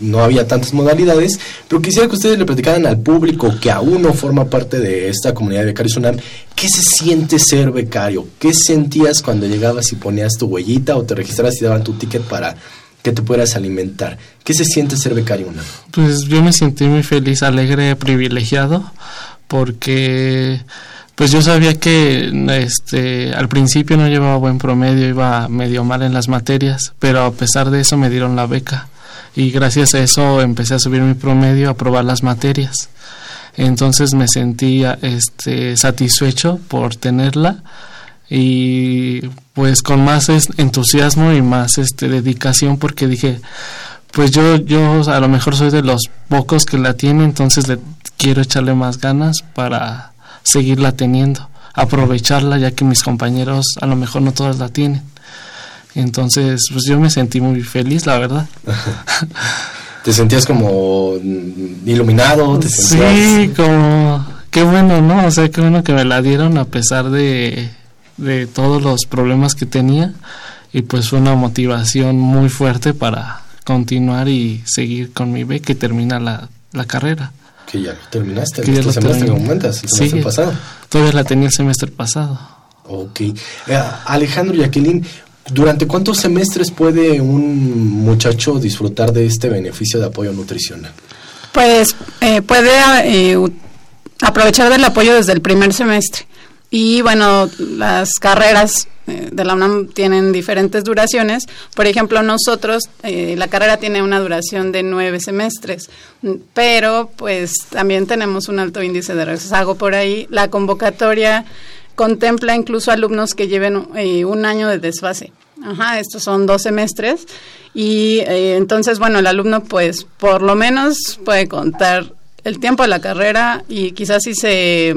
no había tantas modalidades, pero quisiera que ustedes le platicaran al público que aún no forma parte de esta comunidad de becarios UNAM, ¿qué se siente ser becario? ¿Qué sentías cuando llegabas y ponías tu huellita o te registrabas y daban tu ticket para que te puedas alimentar? ¿Qué se siente ser becario UNAM? Pues yo me sentí muy feliz, alegre, privilegiado, porque pues yo sabía que este al principio no llevaba buen promedio, iba medio mal en las materias, pero a pesar de eso me dieron la beca y gracias a eso empecé a subir mi promedio, a probar las materias. Entonces me sentí este satisfecho por tenerla y pues con más entusiasmo y más este dedicación porque dije pues yo yo a lo mejor soy de los pocos que la tienen entonces le quiero echarle más ganas para seguirla teniendo aprovecharla ya que mis compañeros a lo mejor no todos la tienen entonces pues yo me sentí muy feliz la verdad te sentías como iluminado ¿Te sí como qué bueno no o sea qué bueno que me la dieron a pesar de de todos los problemas que tenía y pues fue una motivación muy fuerte para continuar y seguir con mi beca que termina la, la carrera. Que ya terminaste, que este semestre comentas, el semestre pasado. Todavía la tenía el semestre pasado. Ok. Eh, Alejandro y Jacqueline, ¿durante cuántos semestres puede un muchacho disfrutar de este beneficio de apoyo nutricional? Pues eh, puede eh, aprovechar del apoyo desde el primer semestre. Y bueno, las carreras eh, de la UNAM tienen diferentes duraciones. Por ejemplo, nosotros, eh, la carrera tiene una duración de nueve semestres, pero pues también tenemos un alto índice de rezago por ahí. La convocatoria contempla incluso alumnos que lleven eh, un año de desfase. Ajá, estos son dos semestres. Y entonces, bueno, el alumno pues por lo menos puede contar el tiempo de la carrera y quizás si se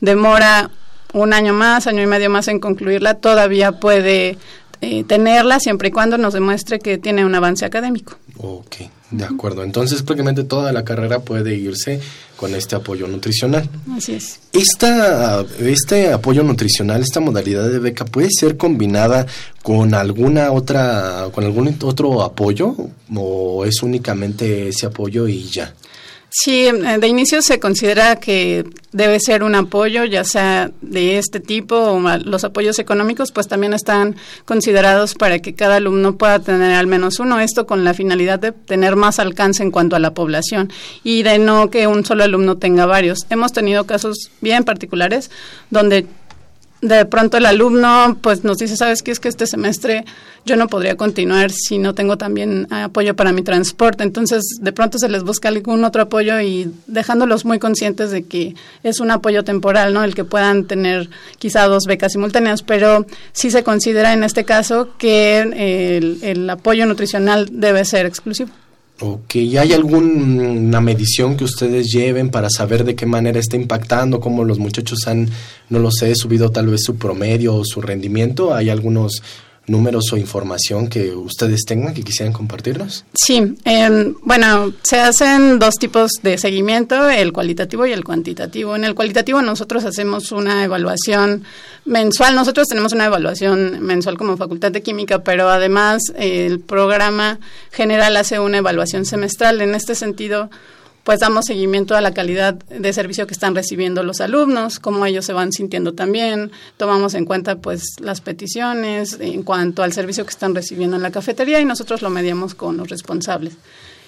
demora un año más, año y medio más en concluirla, todavía puede eh, tenerla siempre y cuando nos demuestre que tiene un avance académico. Ok, de acuerdo. Entonces prácticamente toda la carrera puede irse con este apoyo nutricional. Así es. Esta, este apoyo nutricional, esta modalidad de beca, ¿puede ser combinada con alguna otra, con algún otro apoyo o es únicamente ese apoyo y ya? Sí, eh, de inicio se considera que debe ser un apoyo, ya sea de este tipo o los apoyos económicos, pues también están considerados para que cada alumno pueda tener al menos uno. Esto con la finalidad de tener más alcance en cuanto a la población y de no que un solo alumno tenga varios. Hemos tenido casos bien particulares donde de pronto el alumno pues nos dice, ¿sabes qué? Es que este semestre yo no podría continuar si no tengo también apoyo para mi transporte. Entonces, de pronto se les busca algún otro apoyo y dejándolos muy conscientes de que es un apoyo temporal, ¿no? El que puedan tener quizá dos becas simultáneas, pero sí se considera en este caso que el, el apoyo nutricional debe ser exclusivo. Ok, ¿hay alguna medición que ustedes lleven para saber de qué manera está impactando, cómo los muchachos han, no lo sé, subido tal vez su promedio o su rendimiento? ¿Hay algunos números o información que ustedes tengan que quisieran compartirnos? Sí, eh, bueno, se hacen dos tipos de seguimiento, el cualitativo y el cuantitativo. En el cualitativo nosotros hacemos una evaluación mensual, nosotros tenemos una evaluación mensual como Facultad de Química, pero además el programa general hace una evaluación semestral. En este sentido, pues damos seguimiento a la calidad de servicio que están recibiendo los alumnos, cómo ellos se van sintiendo también, tomamos en cuenta pues las peticiones en cuanto al servicio que están recibiendo en la cafetería y nosotros lo mediamos con los responsables.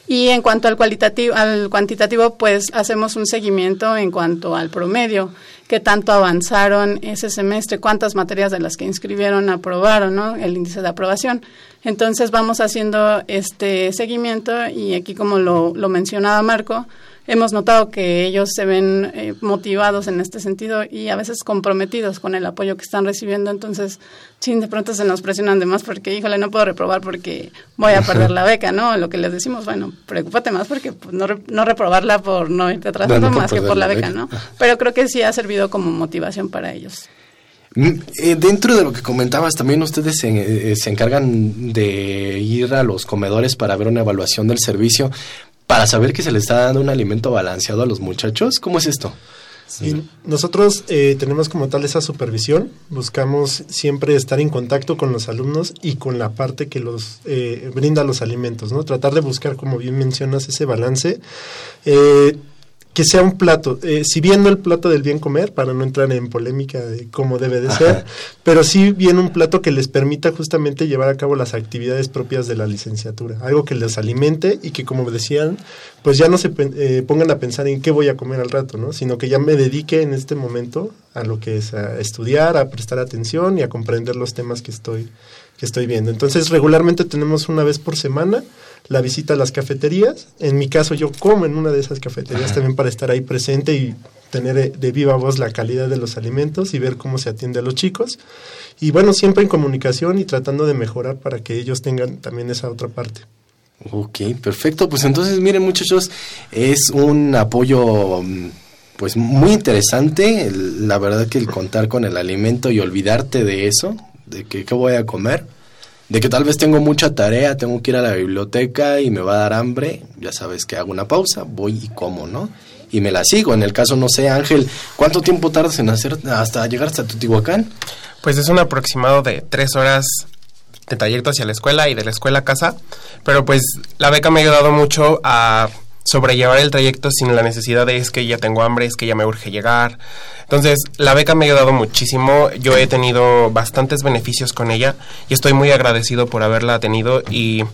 Y en cuanto al cualitativo, al cuantitativo, pues hacemos un seguimiento en cuanto al promedio, qué tanto avanzaron ese semestre, cuántas materias de las que inscribieron aprobaron, ¿no? El índice de aprobación. Entonces vamos haciendo este seguimiento y aquí como lo, lo mencionaba Marco, hemos notado que ellos se ven eh, motivados en este sentido y a veces comprometidos con el apoyo que están recibiendo. Entonces, sí, de pronto se nos presionan de más porque, híjole, no puedo reprobar porque voy a perder la beca, ¿no? Lo que les decimos, bueno, preocúpate más porque pues, no, no reprobarla por no irte atrasando más que por la beca, ¿no? Pero creo que sí ha servido como motivación para ellos. Eh, dentro de lo que comentabas, también ustedes se, eh, se, encargan de ir a los comedores para ver una evaluación del servicio para saber que se le está dando un alimento balanceado a los muchachos? ¿Cómo es esto? Nosotros eh, tenemos como tal esa supervisión, buscamos siempre estar en contacto con los alumnos y con la parte que los eh, brinda los alimentos, ¿no? Tratar de buscar, como bien mencionas, ese balance. Que sea un plato, eh, si bien no el plato del bien comer, para no entrar en polémica de cómo debe de ser, pero sí bien un plato que les permita justamente llevar a cabo las actividades propias de la licenciatura, algo que les alimente y que como decían, pues ya no se eh, pongan a pensar en qué voy a comer al rato, ¿no? sino que ya me dedique en este momento a lo que es a estudiar, a prestar atención y a comprender los temas que estoy, que estoy viendo. Entonces regularmente tenemos una vez por semana, la visita a las cafeterías. En mi caso, yo como en una de esas cafeterías también para estar ahí presente y tener de viva voz la calidad de los alimentos y ver cómo se atiende a los chicos. Y bueno, siempre en comunicación y tratando de mejorar para que ellos tengan también esa otra parte. Ok, perfecto. Pues entonces, miren muchachos, es un apoyo mm, pues muy interesante. La verdad que el contar con el alimento y olvidarte de eso, de qué voy a comer, de que tal vez tengo mucha tarea, tengo que ir a la biblioteca y me va a dar hambre, ya sabes que hago una pausa, voy y como, ¿no? Y me la sigo. En el caso, no sé, Ángel, ¿cuánto tiempo tardas en hacer hasta llegar hasta Tutihuacán? Pues es un aproximado de tres horas de trayecto hacia la escuela y de la escuela a casa, pero pues la beca me ha ayudado mucho a sobrellevar el trayecto sin la necesidad de es que ya tengo hambre, es que ya me urge llegar. Entonces, la beca me ha ayudado muchísimo. Yo he tenido bastantes beneficios con ella y estoy muy agradecido por haberla tenido. Y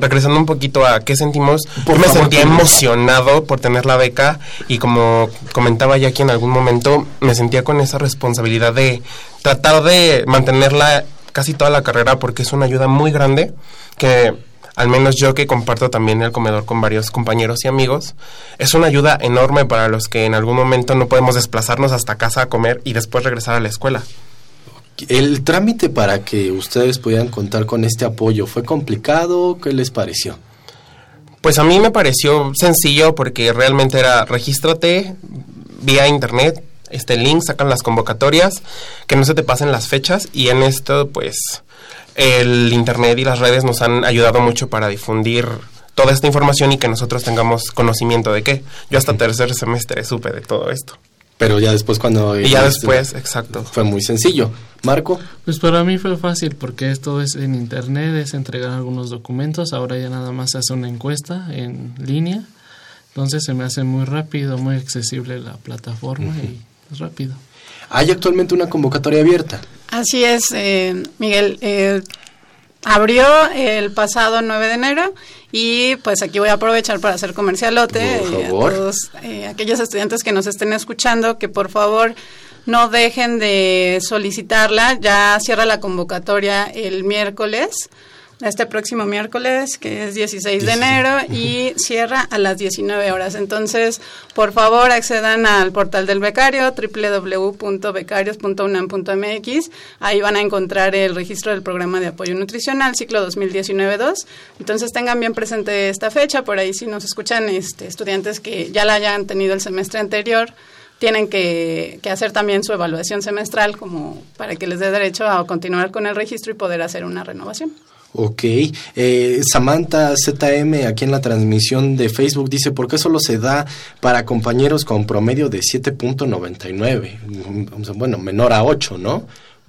regresando un poquito a qué sentimos, yo me sentía emocionado por tener la beca y como comentaba ya aquí en algún momento, me sentía con esa responsabilidad de tratar de mantenerla casi toda la carrera porque es una ayuda muy grande que al menos yo que comparto también el comedor con varios compañeros y amigos, es una ayuda enorme para los que en algún momento no podemos desplazarnos hasta casa a comer y después regresar a la escuela. ¿El trámite para que ustedes pudieran contar con este apoyo fue complicado? ¿Qué les pareció? Pues a mí me pareció sencillo porque realmente era regístrate vía internet, este link, sacan las convocatorias, que no se te pasen las fechas y en esto pues el Internet y las redes nos han ayudado mucho para difundir toda esta información y que nosotros tengamos conocimiento de qué. Yo hasta tercer semestre supe de todo esto. Pero ya después cuando... Y ya después, exacto. Fue muy sencillo. Marco. Pues para mí fue fácil porque esto es en internet, es entregar algunos documentos, ahora ya nada más se hace una encuesta en línea, entonces se me hace muy rápido, muy accesible la plataforma y es rápido. ¿Hay actualmente una convocatoria abierta? Así es, eh, Miguel. Eh, abrió el pasado 9 de enero y pues aquí voy a aprovechar para hacer comercialote por favor. a todos eh, aquellos estudiantes que nos estén escuchando que por favor no dejen de solicitarla. Ya cierra la convocatoria el miércoles este próximo miércoles, que es 16 de enero, y cierra a las 19 horas. Entonces, por favor, accedan al portal del becario, www.becarios.unam.mx. Ahí van a encontrar el registro del programa de apoyo nutricional, ciclo 2019-2. Entonces, tengan bien presente esta fecha. Por ahí, si nos escuchan este, estudiantes que ya la hayan tenido el semestre anterior, tienen que, que, hacer también su evaluación semestral como para que les dé derecho a continuar con el registro y poder hacer una renovación. Ok, eh, Samantha ZM aquí en la transmisión de Facebook dice, ¿por qué solo se da para compañeros con promedio de 7.99? Bueno, menor a 8, ¿no?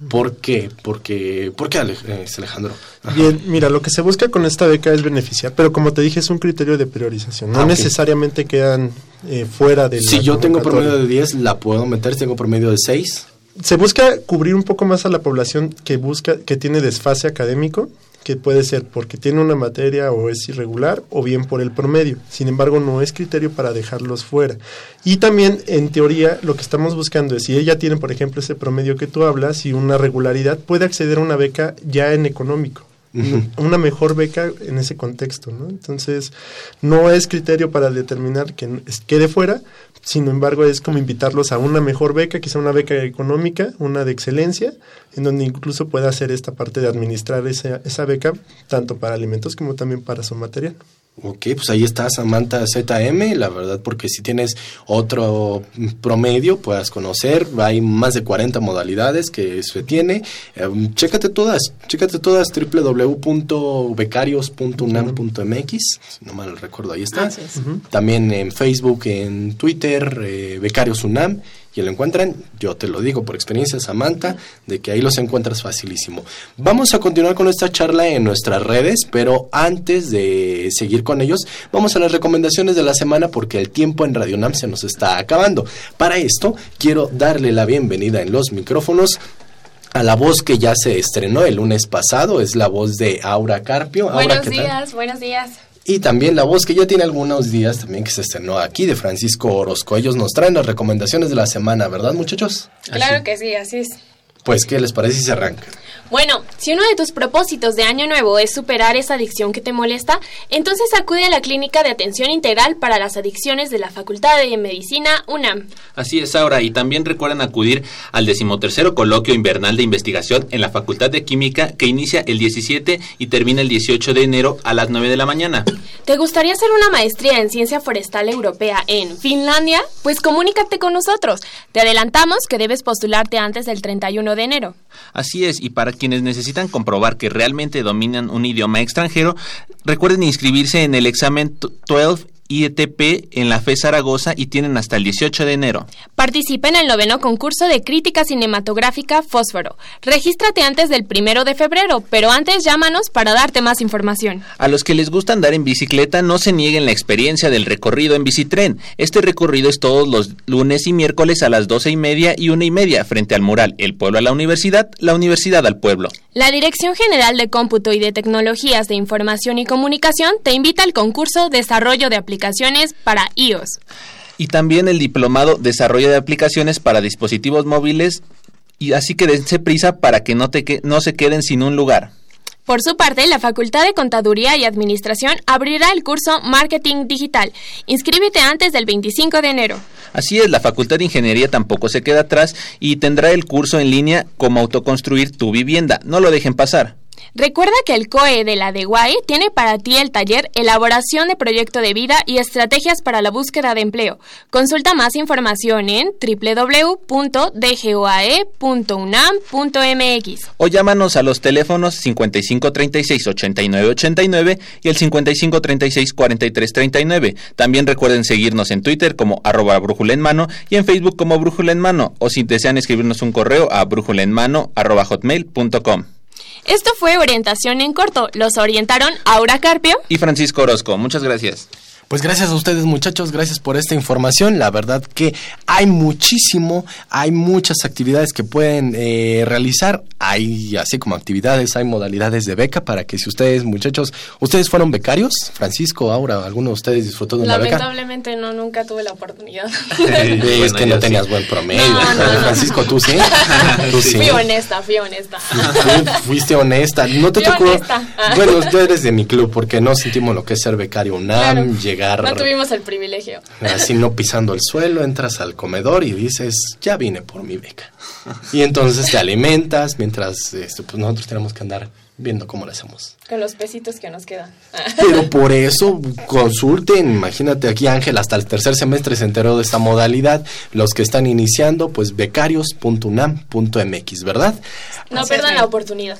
¿Por qué? Porque, ¿Por qué, eh, Alejandro? Ajá. Bien, mira, lo que se busca con esta beca es beneficiar, pero como te dije, es un criterio de priorización. No Ah, necesariamente quedan eh, fuera de Si yo tengo promedio de 10, ¿la puedo meter? Si tengo promedio de 6. Se busca cubrir un poco más a la población que busca, que tiene desfase académico, que puede ser porque tiene una materia o es irregular, o bien por el promedio. Sin embargo, no es criterio para dejarlos fuera. Y también, en teoría, lo que estamos buscando es si ella tiene, por ejemplo, ese promedio que tú hablas y una regularidad, puede acceder a una beca ya en económico. Una mejor beca en ese contexto, ¿no? Entonces, no es criterio para determinar que quede fuera, sin embargo, es como invitarlos a una mejor beca, quizá una beca económica, una de excelencia, en donde incluso pueda hacer esta parte de administrar esa, beca, tanto para alimentos como también para su material. Ok, pues ahí está Samantha ZM, la verdad, porque si tienes otro promedio, puedas conocer, hay más de 40 modalidades que se tiene. Eh, chécate todas, chécate todas, www.becarios.unam.mx, si no mal recuerdo, ahí está. Es. También en Facebook, en Twitter, eh, Becarios UNAM, y lo encuentran, yo te lo digo por experiencia, Samantha, de que ahí los encuentras facilísimo. Vamos a continuar con esta charla en nuestras redes, pero antes de seguir con ellos, vamos a las recomendaciones de la semana porque el tiempo en Radio UNAM se nos está acabando. Para esto, quiero darle la bienvenida en los micrófonos a la voz que ya se estrenó el lunes pasado, es la voz de Aura Carpio. Aura, Buenos días, buenos días. Y también la voz que ya tiene algunos días también que se estrenó aquí de Francisco Orozco. Ellos nos traen las recomendaciones de la semana, ¿verdad muchachos? Claro que sí, así es. Pues, ¿qué les parece si se arranca? Bueno, si uno de tus propósitos de año nuevo es superar esa adicción que te molesta, entonces acude a la Clínica de Atención Integral para las Adicciones de la Facultad de Medicina UNAM. Así es, Aura, y también recuerden acudir al decimotercero coloquio invernal de investigación en la Facultad de Química que inicia el 17 y termina el 18 de enero a las 9 de la mañana. ¿Te gustaría hacer una maestría en ciencia forestal europea en Finlandia? Pues comunícate con nosotros. Te adelantamos que debes postularte antes del 31 de enero. Así es, y para quienes necesitan comprobar que realmente dominan un idioma extranjero, recuerden inscribirse en el examen t- 12 IETP en la FE Zaragoza y tienen hasta el 18 de enero. Participa en el noveno concurso de crítica cinematográfica Fósforo. Regístrate antes del primero de febrero, pero antes llámanos para darte más información. A los que les gusta andar en bicicleta, no se nieguen la experiencia del recorrido en bicitren. Este recorrido es todos los lunes y miércoles a las doce y media y una y media frente al mural El Pueblo a la Universidad, la Universidad al Pueblo. La Dirección General de Cómputo y de Tecnologías de Información y Comunicación te invita al concurso Desarrollo de Aplicaciones para iOS. Y también el diplomado Desarrollo de Aplicaciones para Dispositivos Móviles. Y así que dense prisa para que no, te que- no se queden sin un lugar. Por su parte, la Facultad de Contaduría y Administración abrirá el curso Marketing Digital. Inscríbete antes del 25 de enero. Así es, la Facultad de Ingeniería tampoco se queda atrás y tendrá el curso en línea Cómo autoconstruir tu vivienda. No lo dejen pasar. Recuerda que el COE de la DEGUAE tiene para ti el taller Elaboración de Proyecto de Vida y Estrategias para la Búsqueda de Empleo. Consulta más información en www.dgoae.unam.mx. O llámanos a los teléfonos 5536-8989 y el 5536-4339. También recuerden seguirnos en Twitter como arroba brújula y en Facebook como brújula en mano. O si desean escribirnos un correo a brújula. Esto fue Orientación en Corto. Los orientaron Aura Carpio. Y Francisco Orozco, muchas gracias. Pues gracias a ustedes muchachos, gracias por esta información. La verdad que hay muchísimo, hay muchas actividades que pueden eh, realizar. Hay así como actividades, hay modalidades de beca para que si ustedes muchachos, ustedes fueron becarios, Francisco, Aura, alguno de ustedes disfrutó de una beca. Lamentablemente no, nunca tuve la oportunidad. es que no tenías buen promedio. No, no, no. Francisco, tú sí. Tú sí. Fui honesta, fui honesta. Fui- Fuiste honesta, no te Fui tocó. honesta. Bueno, tú eres de mi club porque no sentimos lo que es ser becario UNAM, Claro. llegar No tuvimos el privilegio. así no pisando el suelo, entras al comedor y dices, ya vine por mi beca. Y entonces te alimentas mientras este, pues nosotros tenemos que andar viendo cómo lo hacemos. Con los pesitos que nos quedan. Pero por eso consulten, imagínate aquí Ángel hasta el tercer semestre se enteró de esta modalidad, los que están iniciando pues becarios.unam.mx, ¿verdad? No pierdan la oportunidad.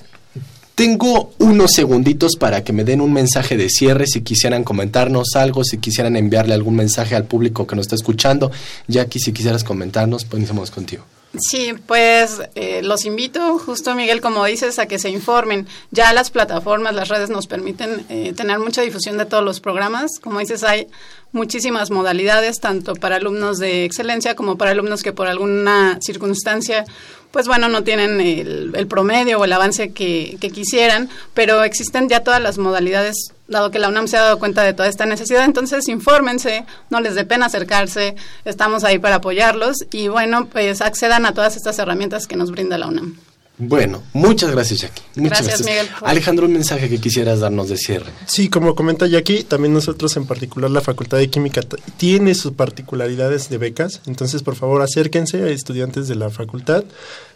Tengo unos segunditos para que me den un mensaje de cierre si quisieran comentarnos algo, si quisieran enviarle algún mensaje al público que nos está escuchando. Jackie, si quisieras comentarnos, pues iniciamos contigo. Sí, pues eh, los invito, justo Miguel, como dices, a que se informen. Ya las plataformas, las redes nos permiten eh, tener mucha difusión de todos los programas. Como dices, hay muchísimas modalidades, tanto para alumnos de excelencia como para alumnos que por alguna circunstancia, pues bueno, no tienen el, el promedio o el avance que, quisieran, pero existen ya todas las modalidades dado que la UNAM se ha dado cuenta de toda esta necesidad, entonces infórmense, no les dé pena acercarse, estamos ahí para apoyarlos y bueno, pues accedan a todas estas herramientas que nos brinda la UNAM. Bueno, muchas gracias, Jackie. Muchas Gracias, Miguel. Alejandro, un mensaje que quisieras darnos de cierre. Sí, como comenta Jackie, también nosotros en particular la Facultad de Química tiene sus particularidades de becas, entonces por favor acérquense a estudiantes de la facultad,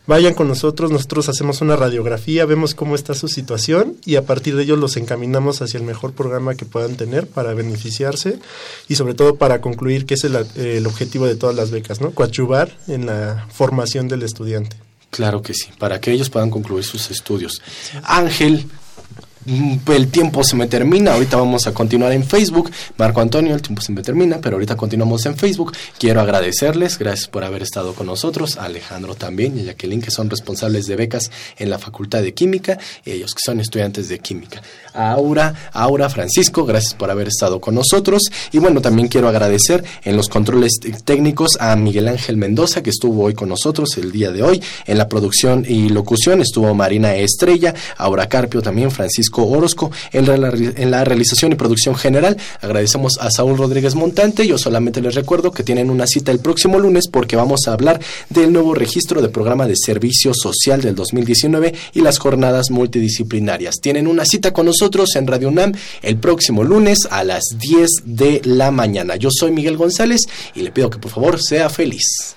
vayan con nosotros, nosotros hacemos una radiografía, vemos cómo está su situación y a partir de ello los encaminamos hacia el mejor programa que puedan tener para beneficiarse y sobre todo para concluir que ese es la- el objetivo de todas las becas, ¿no? Coadyuvar en la formación del estudiante. Claro que sí, para que ellos puedan concluir sus estudios. Ángel, el tiempo se me termina, ahorita vamos a continuar en Facebook. Marco Antonio, el tiempo se me termina, pero ahorita continuamos en Facebook. Quiero agradecerles, gracias por haber estado con nosotros, Alejandro también y a Jacqueline, que son responsables de becas en la Facultad de Química, ellos que son estudiantes de Química. A Aura, Aura, Francisco, gracias por haber estado con nosotros. Y bueno, también quiero agradecer en los controles técnicos a Miguel Ángel Mendoza, que estuvo hoy con nosotros el día de hoy. En la producción y locución estuvo Marina Estrella, Aura Carpio también, Francisco Orozco. En la, en la realización y producción general agradecemos a Saúl Rodríguez Montante. Yo solamente les recuerdo que tienen una cita el próximo lunes porque vamos a hablar del nuevo registro de programa de servicio social del 2019 y las jornadas multidisciplinarias. Tienen una cita con nosotros en Radio UNAM el próximo lunes a las 10 de la mañana. Yo soy Miguel González y le pido que por favor sea feliz.